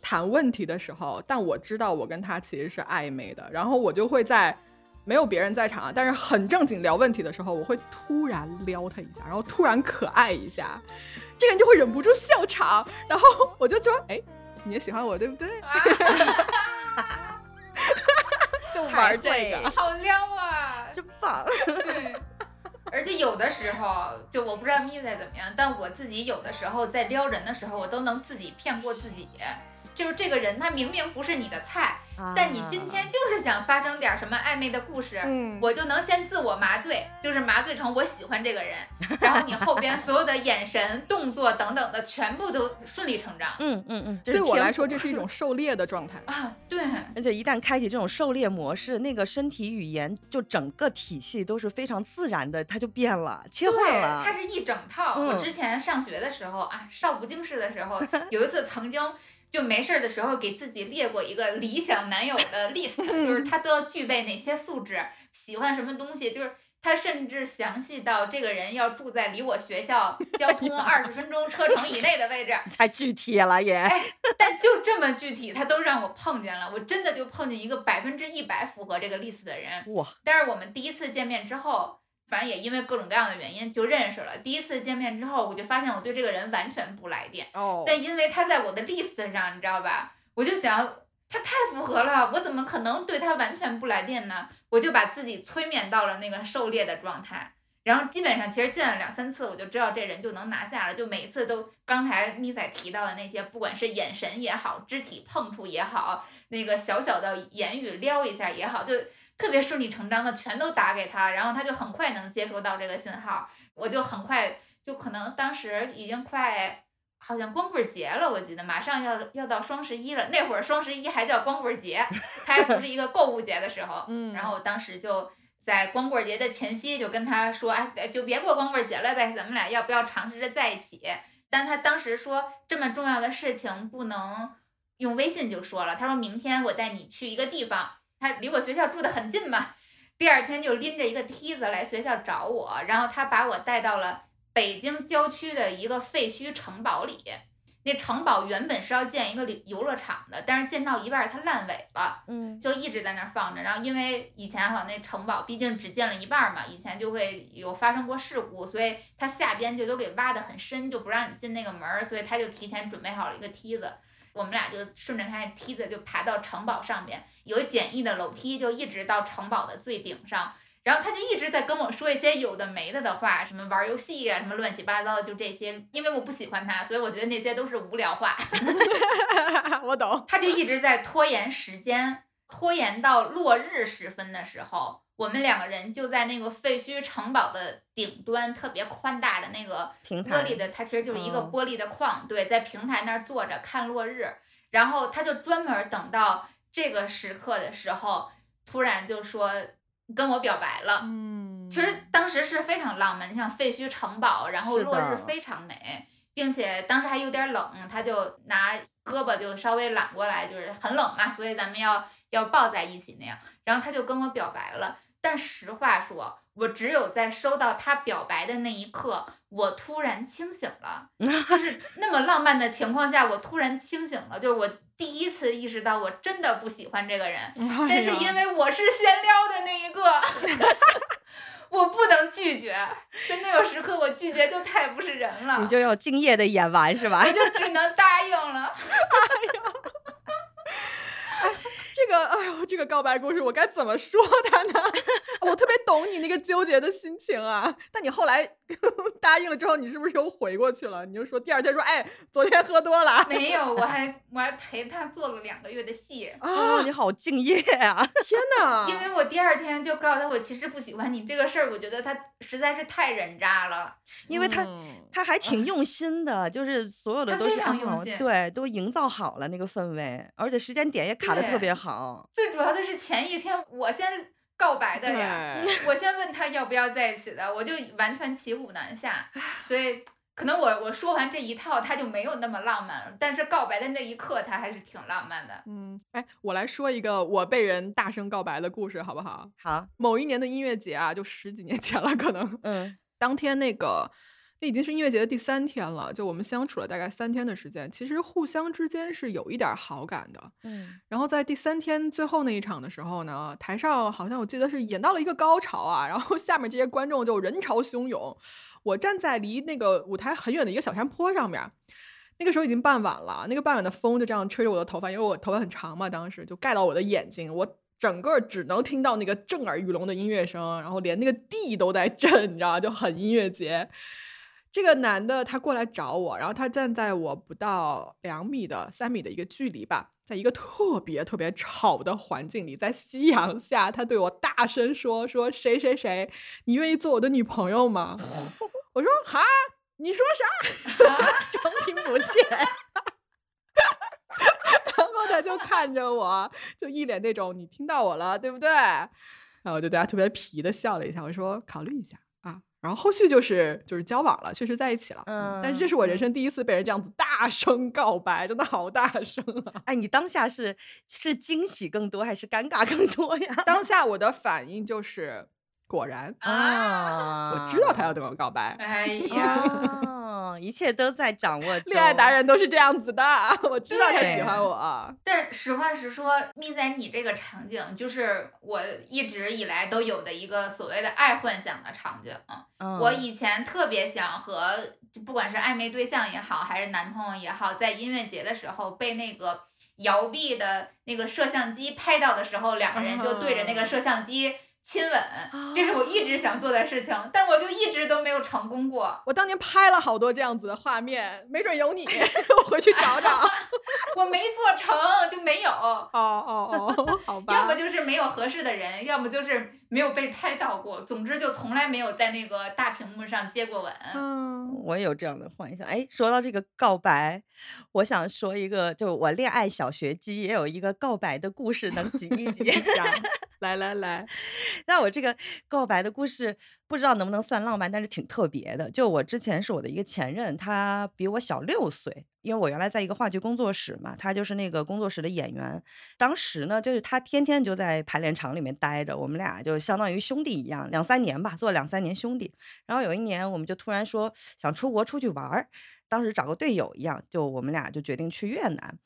谈问题的时候，但我知道我跟他其实是暧昧的，然后我就会在没有别人在场，但是很正经聊问题的时候，我会突然撩他一下，然后突然可爱一下，这个人就会忍不住笑场，然后 我就说，哎，你也喜欢我对不对？就玩这太个会。好撩啊！真棒！对，而且有的时候，就我不知道咪仔怎么样，但我自己有的时候在撩人的时候，我都能自己骗过自己。就是这个人他明明不是你的菜，但你今天就是想发生点什么暧昧的故事，嗯我就能先自我麻醉，就是麻醉成我喜欢这个人，然后你后边所有的眼神、动作等等的全部都顺理成章嗯嗯嗯，对我来说，这是一种狩猎的状态。啊！对，而且一旦开启这种狩猎模式，那个身体语言就整个体系都是非常自然的，它就变了，切换，了它。是一整套。嗯我之前上学的时候啊，少不经事的时候，有一次曾经就没事儿的时候给自己列过一个理想男友的 list，就是他都要具备哪些素质，喜欢什么东西，就是。他甚至详细到这个人要住在离我学校 交通二十分钟车程以内的位置，太具体了也。哎但就这么具体，他都让我碰见了。我真的就碰见一个百分之一百符合这个 list 的人。哇，但是我们第一次见面之后，反正也因为各种各样的原因就认识了。第一次见面之后，我就发现我对这个人完全不来电，哦但因为他在我的 list 上，你知道吧？我就想，他太符合了，我怎么可能对他完全不来电呢？我就把自己催眠到了那个狩猎的状态。然后基本上其实见了两三次，我就知道这人就能拿下了。就每一次都刚才咪仔提到的那些，不管是眼神也好，肢体碰触也好，那个小小的言语撩一下也好，就特别顺理成章的全都打给他，然后他就很快能接收到这个信号，我就很快就可能当时已经快。好像光棍节了，我记得马上要要到双十一了。那会儿双十一还叫光棍节，它还不是一个购物节的时候。嗯然后我当时就在光棍节的前夕就跟他说，哎，就别过光棍节了呗，咱们俩要不要尝试着在一起？但他当时说这么重要的事情不能用微信就说了，他说明天我带你去一个地方，他离我学校住的很近嘛。第二天就拎着一个梯子来学校找我，然后他把我带到了北京郊区的一个废墟城堡里。那城堡原本是要建一个游游乐场的，但是建到一半儿它烂尾了。嗯就一直在那儿放着。然后因为以前好像那城堡毕竟只建了一半儿嘛，以前就会有发生过事故，所以它下边就都给挖得很深，就不让你进那个门儿，所以他就提前准备好了一个梯子。我们俩就顺着他那梯子就爬到城堡上面，有简易的楼梯，就一直到城堡的最顶上。然后他就一直在跟我说一些有的没的的话，什么玩游戏呀、什么乱七八糟的，就这些。因为我不喜欢他，所以我觉得那些都是无聊话。我懂。他就一直在拖延时间，拖延到落日时分的时候，我们两个人就在那个废墟城堡的顶端，特别宽大的那个玻璃的，它其实就是一个哦玻璃的框，对，在平台那儿坐着看落日，然后他就专门等到这个时刻的时候，突然就说跟我表白了。嗯，其实当时是非常浪漫，你像废墟城堡，然后落日非常美，并且当时还有点冷，他就拿胳膊就稍微揽过来，就是很冷嘛，所以咱们要要抱在一起那样。然后他就跟我表白了，但实话说，我只有在收到他表白的那一刻，我突然清醒了，就是那么浪漫的情况下，我突然清醒了，就是我第一次意识到我真的不喜欢这个人，但是因为我是先撩的那一个，我不能拒绝，在那个时刻我拒绝就太不是人了，你就要敬业的演完是吧？我就只能答应了。这个，哎呦，这个告白故事我该怎么说他呢？我特别懂你那个纠结的心情啊。但你后来 答应了之后，你是不是又回过去了？你就说第二天说，哎，昨天喝多了。没有，我还我还陪他做了两个月的戏。啊，你好敬业啊！天哪！因为我第二天就告诉他，我其实不喜欢你这个事儿，我觉得他实在是太人渣了。因为他、嗯他还挺用心的，就是所有的都是非常用心对，都营造好了那个氛围，而且时间点也卡的特别好。最主要的是前一天我先告白的呀，我先问他要不要在一起的，我就完全骑虎难下，所以可能我我说完这一套他就没有那么浪漫了，但是告白的那一刻他还是挺浪漫的。嗯，哎，我来说一个我被人大声告白的故事，好不好？好，某一年的音乐节啊，就十几年前了，可能嗯。当天那个，那已经是音乐节的第三天了，就我们相处了大概三天的时间，其实互相之间是有一点儿好感的。嗯然后在第三天最后那一场的时候呢，台上好像我记得是演到了一个高潮啊，然后下面这些观众就人潮汹涌，我站在离那个舞台很远的一个小山坡上面儿。那个时候已经傍晚了，那个傍晚的风就这样吹着我的头发，因为我头发很长嘛，当时就盖到我的眼睛，我整个只能听到那个震耳欲聋的音乐声，然后连那个地都在震，你知道吗？就很音乐节。这个男的他过来找我，然后他站在我不到两米的三米的一个距离吧，在一个特别特别吵的环境里，在夕阳下，他对我大声说：“说谁谁谁，你愿意做我的女朋友吗？” 我说：“哈，你说啥？”装听不见。然后他就看着我，就一脸那种你听到我了，对不对？然后我就对他特别皮的笑了一下，我说考虑一下啊。然后后续就是就是交往了，确实在一起了。嗯，但是这是我人生第一次被人这样子大声告白，真的好大声啊！哎，你当下是是惊喜更多还是尴尬更多呀？当下我的反应就是，果然，啊，我知道他要对我告白。哎呀，哦，一切都在掌握。恋爱达人都是这样子的，我知道他喜欢我。但实话实说，蜜仔你这个场景就是我一直以来都有的一个所谓的爱幻想的场景。嗯我以前特别想和不管是暧昧对象也好，还是男朋友也好，在音乐节的时候被那个摇臂的那个摄像机拍到的时候，两个人就对着那个摄像机亲吻，这是我一直想做的事情，但我就一直都没有成功过。我当年拍了好多这样子的画面，没准有你，我回去找找。我没做成就没有，哦哦哦，好 吧。要么就是没有合适的人，要么就是没有被拍到过。总之就从来没有在那个大屏幕上接过吻。嗯，我也有这样的幻想。哎，说到这个告白，我想说一个，就我恋爱小学鸡也有一个告白的故事，能挤一挤。来来来，那我这个告白的故事不知道能不能算浪漫，但是挺特别的。就我之前是我的一个前任，他比我小六岁，因为我原来在一个话剧工作室嘛，他就是那个工作室的演员。当时呢，就是他天天就在排练场里面待着，我们俩就相当于兄弟一样，两三年吧，做两三年兄弟。然后有一年，我们就突然说想出国出去玩儿，当时找个队友一样，就我们俩就决定去越南，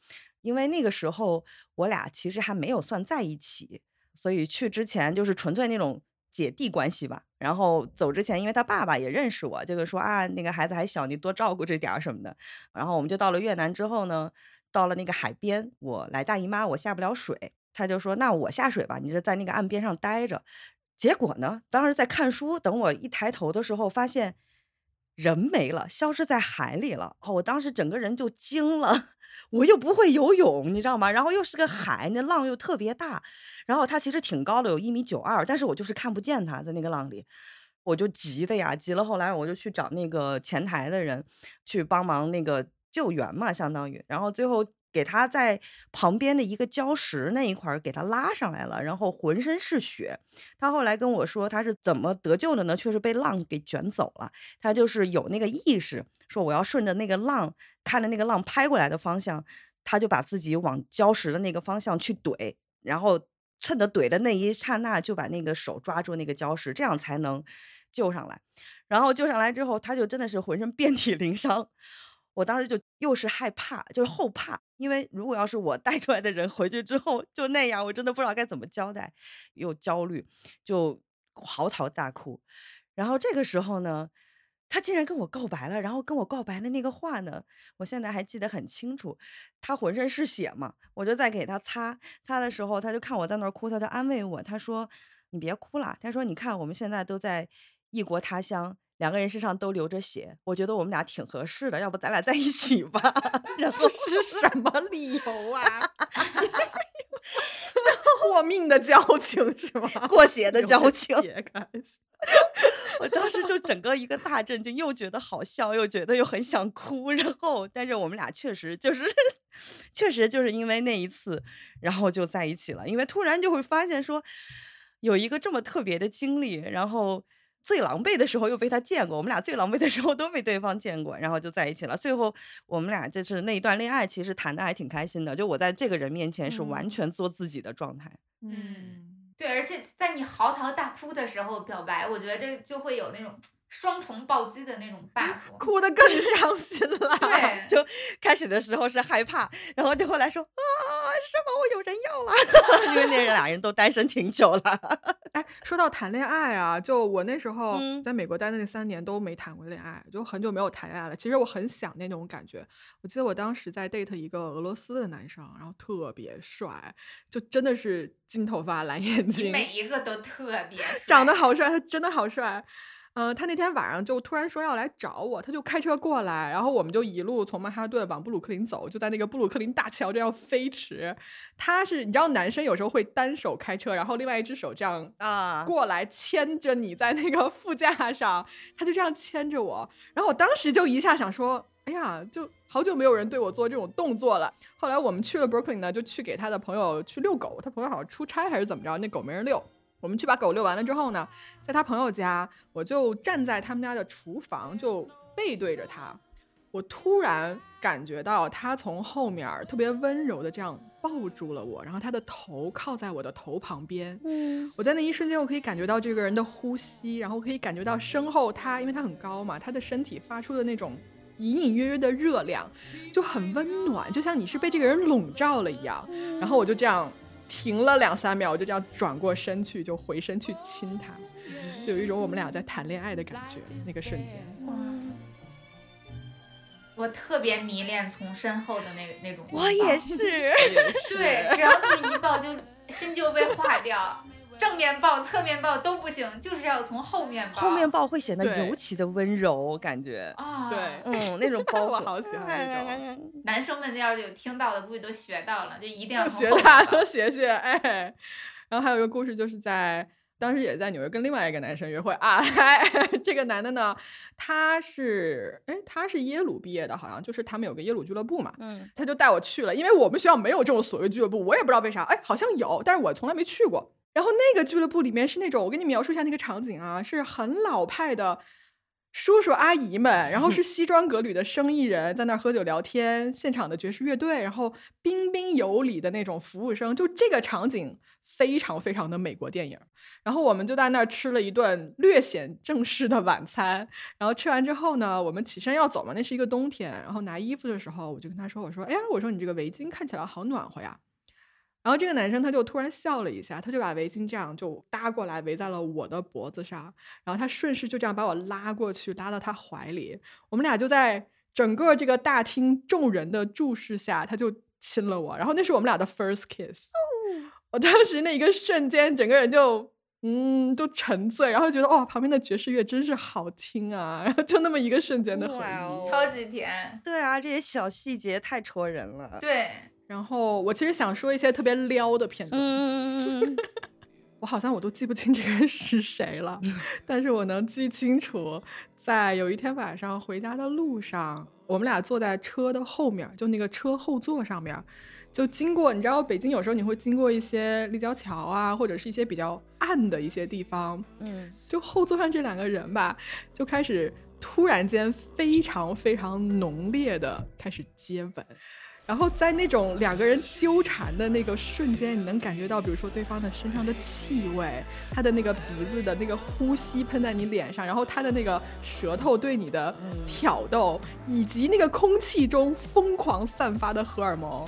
因为那个时候我俩其实还没有算在一起。所以去之前就是纯粹那种姐弟关系吧。然后走之前，因为他爸爸也认识我，这个说啊，那个孩子还小，你多照顾着点儿什么的。然后我们就到了越南之后呢，到了那个海边，我来大姨妈，我下不了水，他就说那我下水吧，你就在那个岸边上待着。结果呢，当时在看书，等我一抬头的时候，发现人没了，消失在海里了。哦，我当时整个人就惊了，我又不会游泳，你知道吗？然后又是个海，那浪又特别大，然后他其实挺高的，有一米九二，但是我就是看不见他在那个浪里，我就急的呀，急了。后来我就去找那个前台的人去帮忙那个救援嘛，相当于，然后最后。给他在旁边的一个礁石那一块儿给他拉上来了，然后浑身是血。他后来跟我说他是怎么得救的呢？却是被浪给卷走了。他就是有那个意识，说我要顺着那个浪，看着那个浪拍过来的方向，他就把自己往礁石的那个方向去怼，然后趁着怼的那一刹那就把那个手抓住那个礁石，这样才能救上来。然后救上来之后，他就真的是浑身遍体鳞伤。我当时就又是害怕，就是后怕，因为如果要是我 带出来的人回去之后就那样，我真的不知道该怎么交代，又焦虑，就嚎啕大哭。然后这个时候呢，他竟然跟我告白了，然后跟我告白的那个话呢，我现在还记得很清楚。他浑身是血嘛，我就在给他擦擦的时候，他就看我在那儿哭，他就安慰我，他说：“你别哭了。”他说：“你看我们现在都在异国他乡。”两个人身上都流着血，我觉得我们俩挺合适的，要不咱俩在一起吧？然 后是什么理由啊？过命的交情是吗？过血的交情。我当时就整个一个大震惊，又觉得好笑，又觉得又很想哭。然后，但是我们俩确实就是，确实就是因为那一次，然后就在一起了。因为突然就会发现说，有一个这么特别的经历，然后。最狼狈的时候又被他见过，我们俩最狼狈的时候都被对方见过，然后就在一起了。最后我们俩就是那一段恋爱，其实谈的还挺开心的。就我在这个人面前是完全做自己的状态。嗯，对，而且在你嚎啕大哭的时候表白，我觉得这就会有那种。双重暴击的那种 buff，哭得更伤心了。对，就开始的时候是害怕，然后就后来说啊，什么我有人要了，因为那俩人都单身挺久了。哎，说到谈恋爱啊，就我那时候在美国待的那三年都没谈过恋爱，就很久没有谈恋爱了。其实我很想那种感觉。我记得我当时在 date 一个俄罗斯的男生，然后特别帅，就真的是金头发、蓝眼睛，每一个都特别长得好帅，他真的好帅。嗯，他那天晚上就突然说要来找我，他就开车过来，然后我们就一路从曼哈顿往布鲁克林走，就在那个布鲁克林大桥这样飞驰。他是你知道，男生有时候会单手开车，然后另外一只手这样啊过来牵着你在那个副驾上，他就这样牵着我。然后我当时就一下想说，哎呀，就好久没有人对我做这种动作了。后来我们去了布鲁克林呢，就去给他的朋友去遛狗，他朋友好像出差还是怎么着，那狗没人遛。我们去把狗遛完了之后呢，在他朋友家，我就站在他们家的厨房，就背对着他。我突然感觉到他从后面特别温柔的这样抱住了我，然后他的头靠在我的头旁边。嗯，我在那一瞬间，我可以感觉到这个人的呼吸，然后可以感觉到身后他，因为他很高嘛，他的身体发出的那种隐隐约约的热量，就很温暖，就像你是被这个人笼罩了一样。然后我就这样。停了两三秒，我就这样转过身去，就回身去亲他，就有一种我们俩在谈恋爱的感觉。那个瞬间，我特别迷恋从身后的那个那种。我也是，对，只要那么一抱，就心就被化掉。正面抱、侧面抱都不行，就是要从后面抱。后面抱会显得尤其的温柔，感觉啊，对，嗯，那种 抱我好喜欢那种。男生们要是有听到的，估计都学到了，就一定要学他，多学学，哎。然后还有一个故事，就是在当时也在纽约跟另外一个男生约会啊。这个男的呢，他是哎，他是耶鲁毕业的，好像就是他们有个耶鲁俱乐部嘛。嗯，他就带我去了，因为我们学校没有这种所谓俱乐部，我也不知道为啥，哎，好像有，但是我从来没去过。然后那个俱乐部里面是那种，我给你描述一下那个场景啊，是很老派的叔叔阿姨们，然后是 西装革履的生意人在那儿喝酒聊天，现场的爵士乐队，然后彬彬有礼的那种服务生，就这个场景非常非常的美国电影。然后我们就在那儿吃了一顿略显正式的晚餐，然后吃完之后呢，我们起身要走嘛，那是一个冬天，然后拿衣服的时候，我就跟他说，我说，哎呀，我说你这个围巾看起来好暖和呀。然后这个男生他就突然笑了一下，他就把围巾这样就搭过来围在了我的脖子上，然后他顺势就这样把我拉过去，拉到他怀里，我们俩就在整个这个大厅众人的注视下，他就亲了我，然后那是我们俩的 first kiss。我当时那一个瞬间，整个人就嗯就沉醉，然后觉得哇，旁边的爵士乐真是好听啊，然后就那么一个瞬间的回忆，超级甜。对啊，这些小细节太戳人了。对。然后我其实想说一些特别撩的片段，我好像我都记不清这个人是谁了，但是我能记清楚，在有一天晚上回家的路上，我们俩坐在车的后面，就那个车后座上面，就经过，你知道北京有时候你会经过一些立交桥啊，或者是一些比较暗的一些地方，嗯，就后座上这两个人吧，就开始突然间非常非常浓烈的开始接吻。然后在那种两个人纠缠的那个瞬间，你能感觉到，比如说对方的身上的气味，他的那个鼻子的那个呼吸喷在你脸上，然后他的那个舌头对你的挑逗，以及那个空气中疯狂散发的荷尔蒙。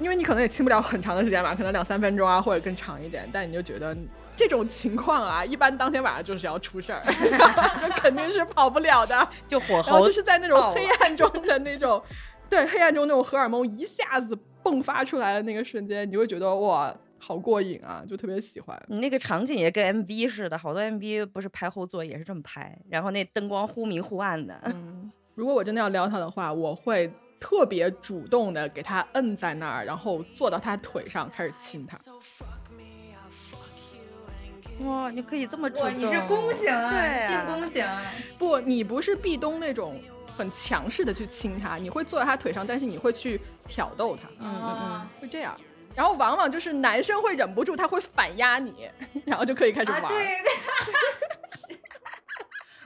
因为你可能也亲不了很长的时间吧，可能两三分钟啊，或者更长一点，但你就觉得这种情况啊，一般当天晚上就是要出事儿，就肯定是跑不了的，就火然后候就是在那种黑暗中的那种，对黑暗中那种荷尔蒙一下子迸发出来的那个瞬间，你就会觉得哇，好过瘾啊，就特别喜欢。你那个场景也跟 MV 似的，好多 MV 不是拍后座也是这么拍，然后那灯光忽明忽暗的。嗯，如果我真的要撩他的话，我会特别主动的给他摁在那儿，然后坐到他腿上开始亲他。哇，你可以这么主，动，你是攻型啊，对啊进攻型。不，你不是壁咚那种很强势的去亲他，你会坐在他腿上，但是你会去挑逗他，嗯嗯嗯会这样。然后往往就是男生会忍不住，他会反压你，然后就可以开始玩。啊，对 对。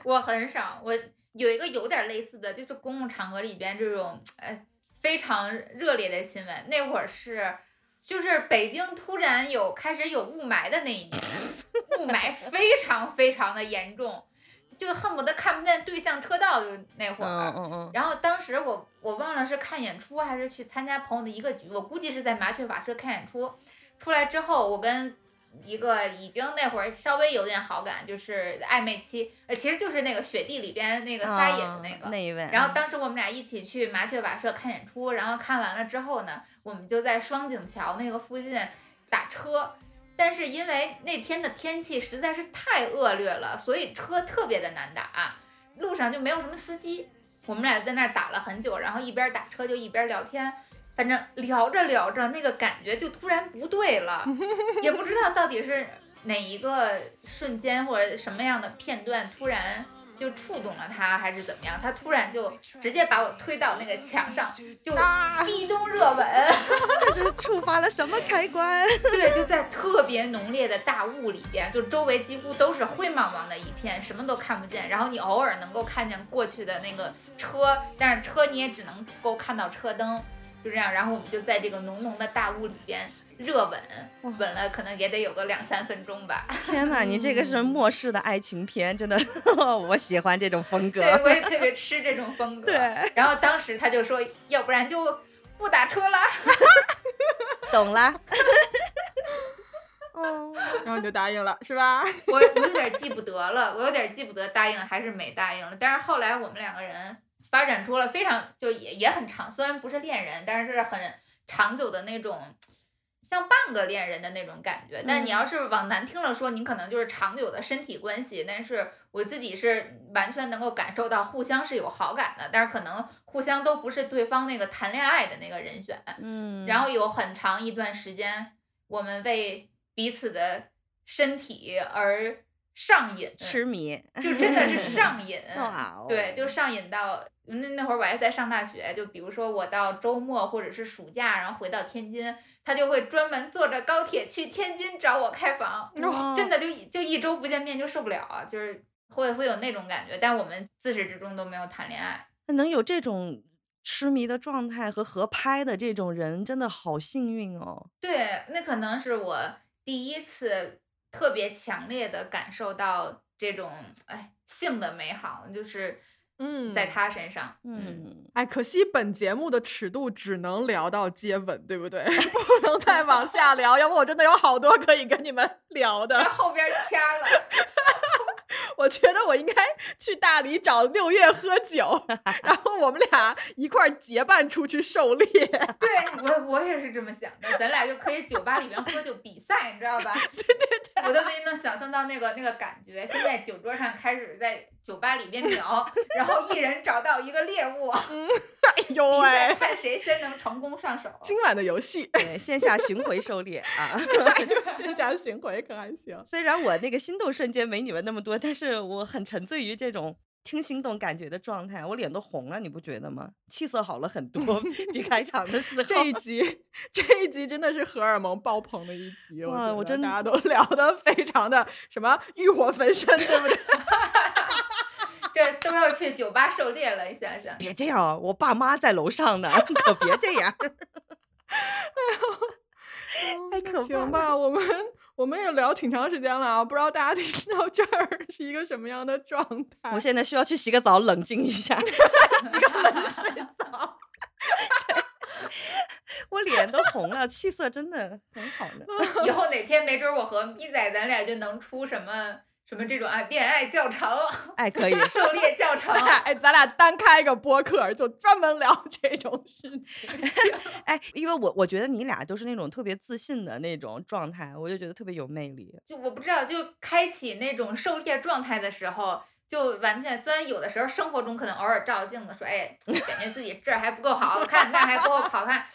我很少，我有一个有点类似的，就是公共场合里边这种，哎，非常热烈的亲吻。那会儿是，就是北京突然有开始有雾霾的那一年，雾霾非常非常的严重，就恨不得看不见对向车道，就那会儿。嗯嗯嗯，然后当时我我忘了是看演出还是去参加朋友的一个局，我估计是在麻雀瓦舍看演出。出来之后，我跟一个已经那会儿稍微有点好感，就是暧昧期，呃，其实就是那个雪地里边那个撒野的那个。一位，然后当时我们俩一起去麻雀瓦舍看演出，然后看完了之后呢，我们就在双井桥那个附近打车。但是因为那天的天气实在是太恶劣了，所以车特别的难打，路上就没有什么司机。我们俩在那儿打了很久，然后一边打车就一边聊天，反正聊着聊着，那个感觉就突然不对了，也不知道到底是哪一个瞬间或者什么样的片段突然就触动了他，还是怎么样？他突然就直接把我推到那个墙上，就壁咚热吻。这是触发了什么开关？对，就在特别浓烈的大雾里边，就周围几乎都是灰茫茫的一片，什么都看不见。然后你偶尔能够看见过去的那个车，但是车你也只能够看到车灯，就这样。然后我们就在这个浓浓的大雾里边热吻，吻了可能也得有个两三分钟吧。天哪，你这个是末世的爱情片，真的，我喜欢这种风格。对，我也特别吃这种风格。对，然后当时他就说，要不然就不打车了。懂了。哦，然后你就答应了，是吧？我我有点记不得了，我有点记不得答应还是没答应了。但是后来我们两个人发展出了非常就也也很长，虽然不是恋人，但是是很长久的那种。像半个恋人的那种感觉，但你要是往难听了说，你可能就是长久的身体关系。但是我自己是完全能够感受到互相是有好感的，但是可能互相都不是对方那个谈恋爱的那个人选。嗯，然后有很长一段时间，我们为彼此的身体而上瘾，痴迷，就真的是 上瘾。对，就上瘾到那那会儿我还在上大学，就比如说我到周末或者是暑假，然后回到天津，他就会专门坐着高铁去天津找我开房，哇真的就一就一周不见面就受不了啊，就是会会有那种感觉，但我们自始至终都没有谈恋爱。那能有这种痴迷的状态和合拍的这种人，真的好幸运哦。对，那可能是我第一次特别强烈的感受到这种哎性的美好，就是嗯在他身上，嗯，哎，可惜本节目的尺度只能聊到接吻，对不对？不能再往下聊，要不我真的有好多可以跟你们聊的。后后边掐了。我觉得我应该去大理找六月喝酒，然后我们俩一块儿结伴出去狩猎。对我我也是这么想的，咱俩就可以酒吧里面喝酒比赛，你知道吧？对对对，我都已经能想象到那个那个感觉。现在酒桌上开始在酒吧里面聊，然后一人找到一个猎物，哎呦喂，看谁先能成功上手。今晚的游戏对，线下巡回狩猎啊。线下巡回可还行。虽然我那个心动瞬间没你们那么多，但是我很沉醉于这种听心动感觉的状态，我脸都红了，你不觉得吗？气色好了很多，比开场的时候。这一集，这一集真的是荷尔蒙爆棚的一集，我觉得哇我真大家都 聊得非常的什么欲火焚身，对不对？这都要去酒吧狩猎了，你想想。别这样，我爸妈在楼上呢，可别这样。太可怕行吧，我们我们也聊挺长时间了啊，不知道大家听到这儿是一个什么样的状态？我现在需要去洗个澡，冷静一下。洗个冷水澡。我脸都红了，气色真的很好呢。以后哪天没准我和咪仔咱俩就能出什么什么这种啊恋爱教程、哎，可以。狩猎教程。哎，咱俩单开一个播客，就专门聊这种事情。哎，因为我我觉得你俩都是那种特别自信的那种状态，我就觉得特别有魅力。就我不知道，就开启那种狩猎状态的时候。就完全，虽然有的时候生活中可能偶尔照镜子说，哎，感觉自己这儿还不够好看，那还不够好看，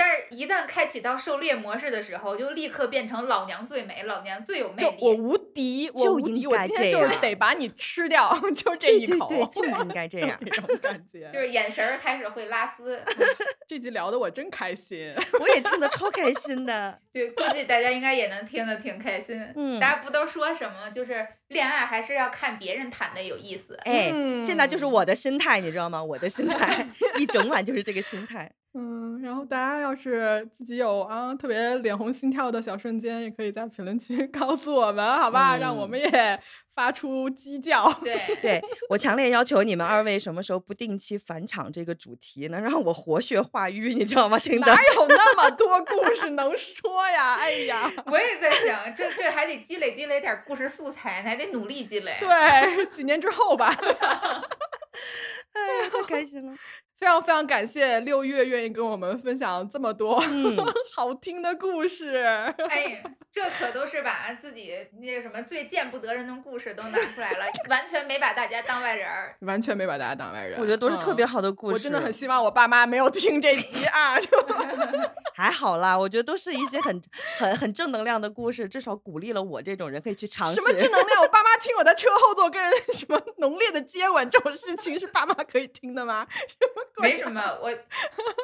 但是，一旦开启到狩猎模式的时候，就立刻变成老娘最美，老娘最有魅力，我无敌，我无敌，我今天就是得把你吃掉，就这一口，就应该这样，这种感觉，就是眼神开始会拉丝。这集聊的我真开心，我也听得超开心的。对，估计大家应该也能听得挺开心。嗯，大家不都说什么，就是恋爱还是要看别人谈的有意思。哎，现在就是我的心态，你知道吗？我的心态一整晚就是这个心态。嗯，然后大家要是自己有啊特别脸红心跳的小瞬间，也可以在评论区 告诉我们，好吧？让我们也发出鸡叫。对，对我强烈要求你们二位什么时候不定期返场这个主题，能让我活血化瘀，你知道吗？听哪有那么多故事能说呀？哎呀，我也在想，这这还得积累积累点故事素材，还得努力积累。对，几年之后吧。哎呀，太开心了。非常非常感谢六月愿意跟我们分享这么多。好听的故事。哎，这可都是把自己那个什么最见不得人的故事都拿出来了，完全没把大家当外人儿，完全没把大家当外人。我觉得都是特别好的故事。我真的很希望我爸妈没有听这集 啊。还好啦，我觉得都是一些很很很正能量的故事，至少鼓励了我这种人可以去尝试。什么正能量？我爸妈听我在车后座跟人什么浓烈的接吻这种事情，是爸妈可以听的吗？什么？没什么，我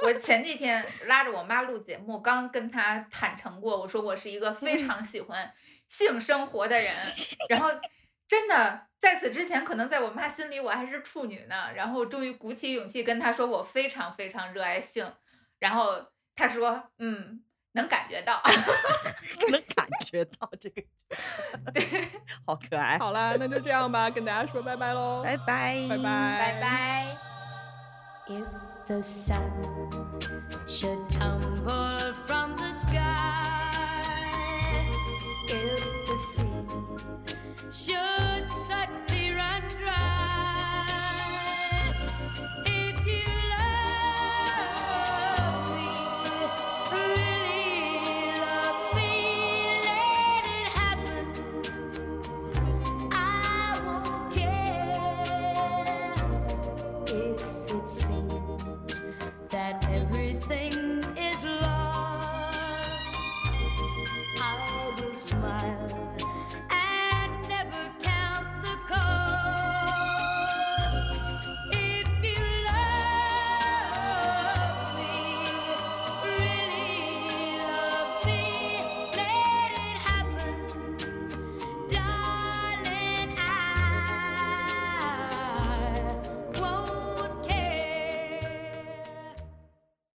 我前几天拉着我妈录节目，刚跟他坦诚过，我说我是一个非常喜欢性生活的人，然后真的在此之前，可能在我妈心里我还是处女呢，然后终于鼓起勇气跟他说我非常非常热爱性，然后他说嗯，能感觉到，能感觉到这个，对，好可爱。好啦，那就这样吧，跟大家说拜拜喽，拜拜，拜拜，拜拜。the sun should tumble from the sky, if the sea should.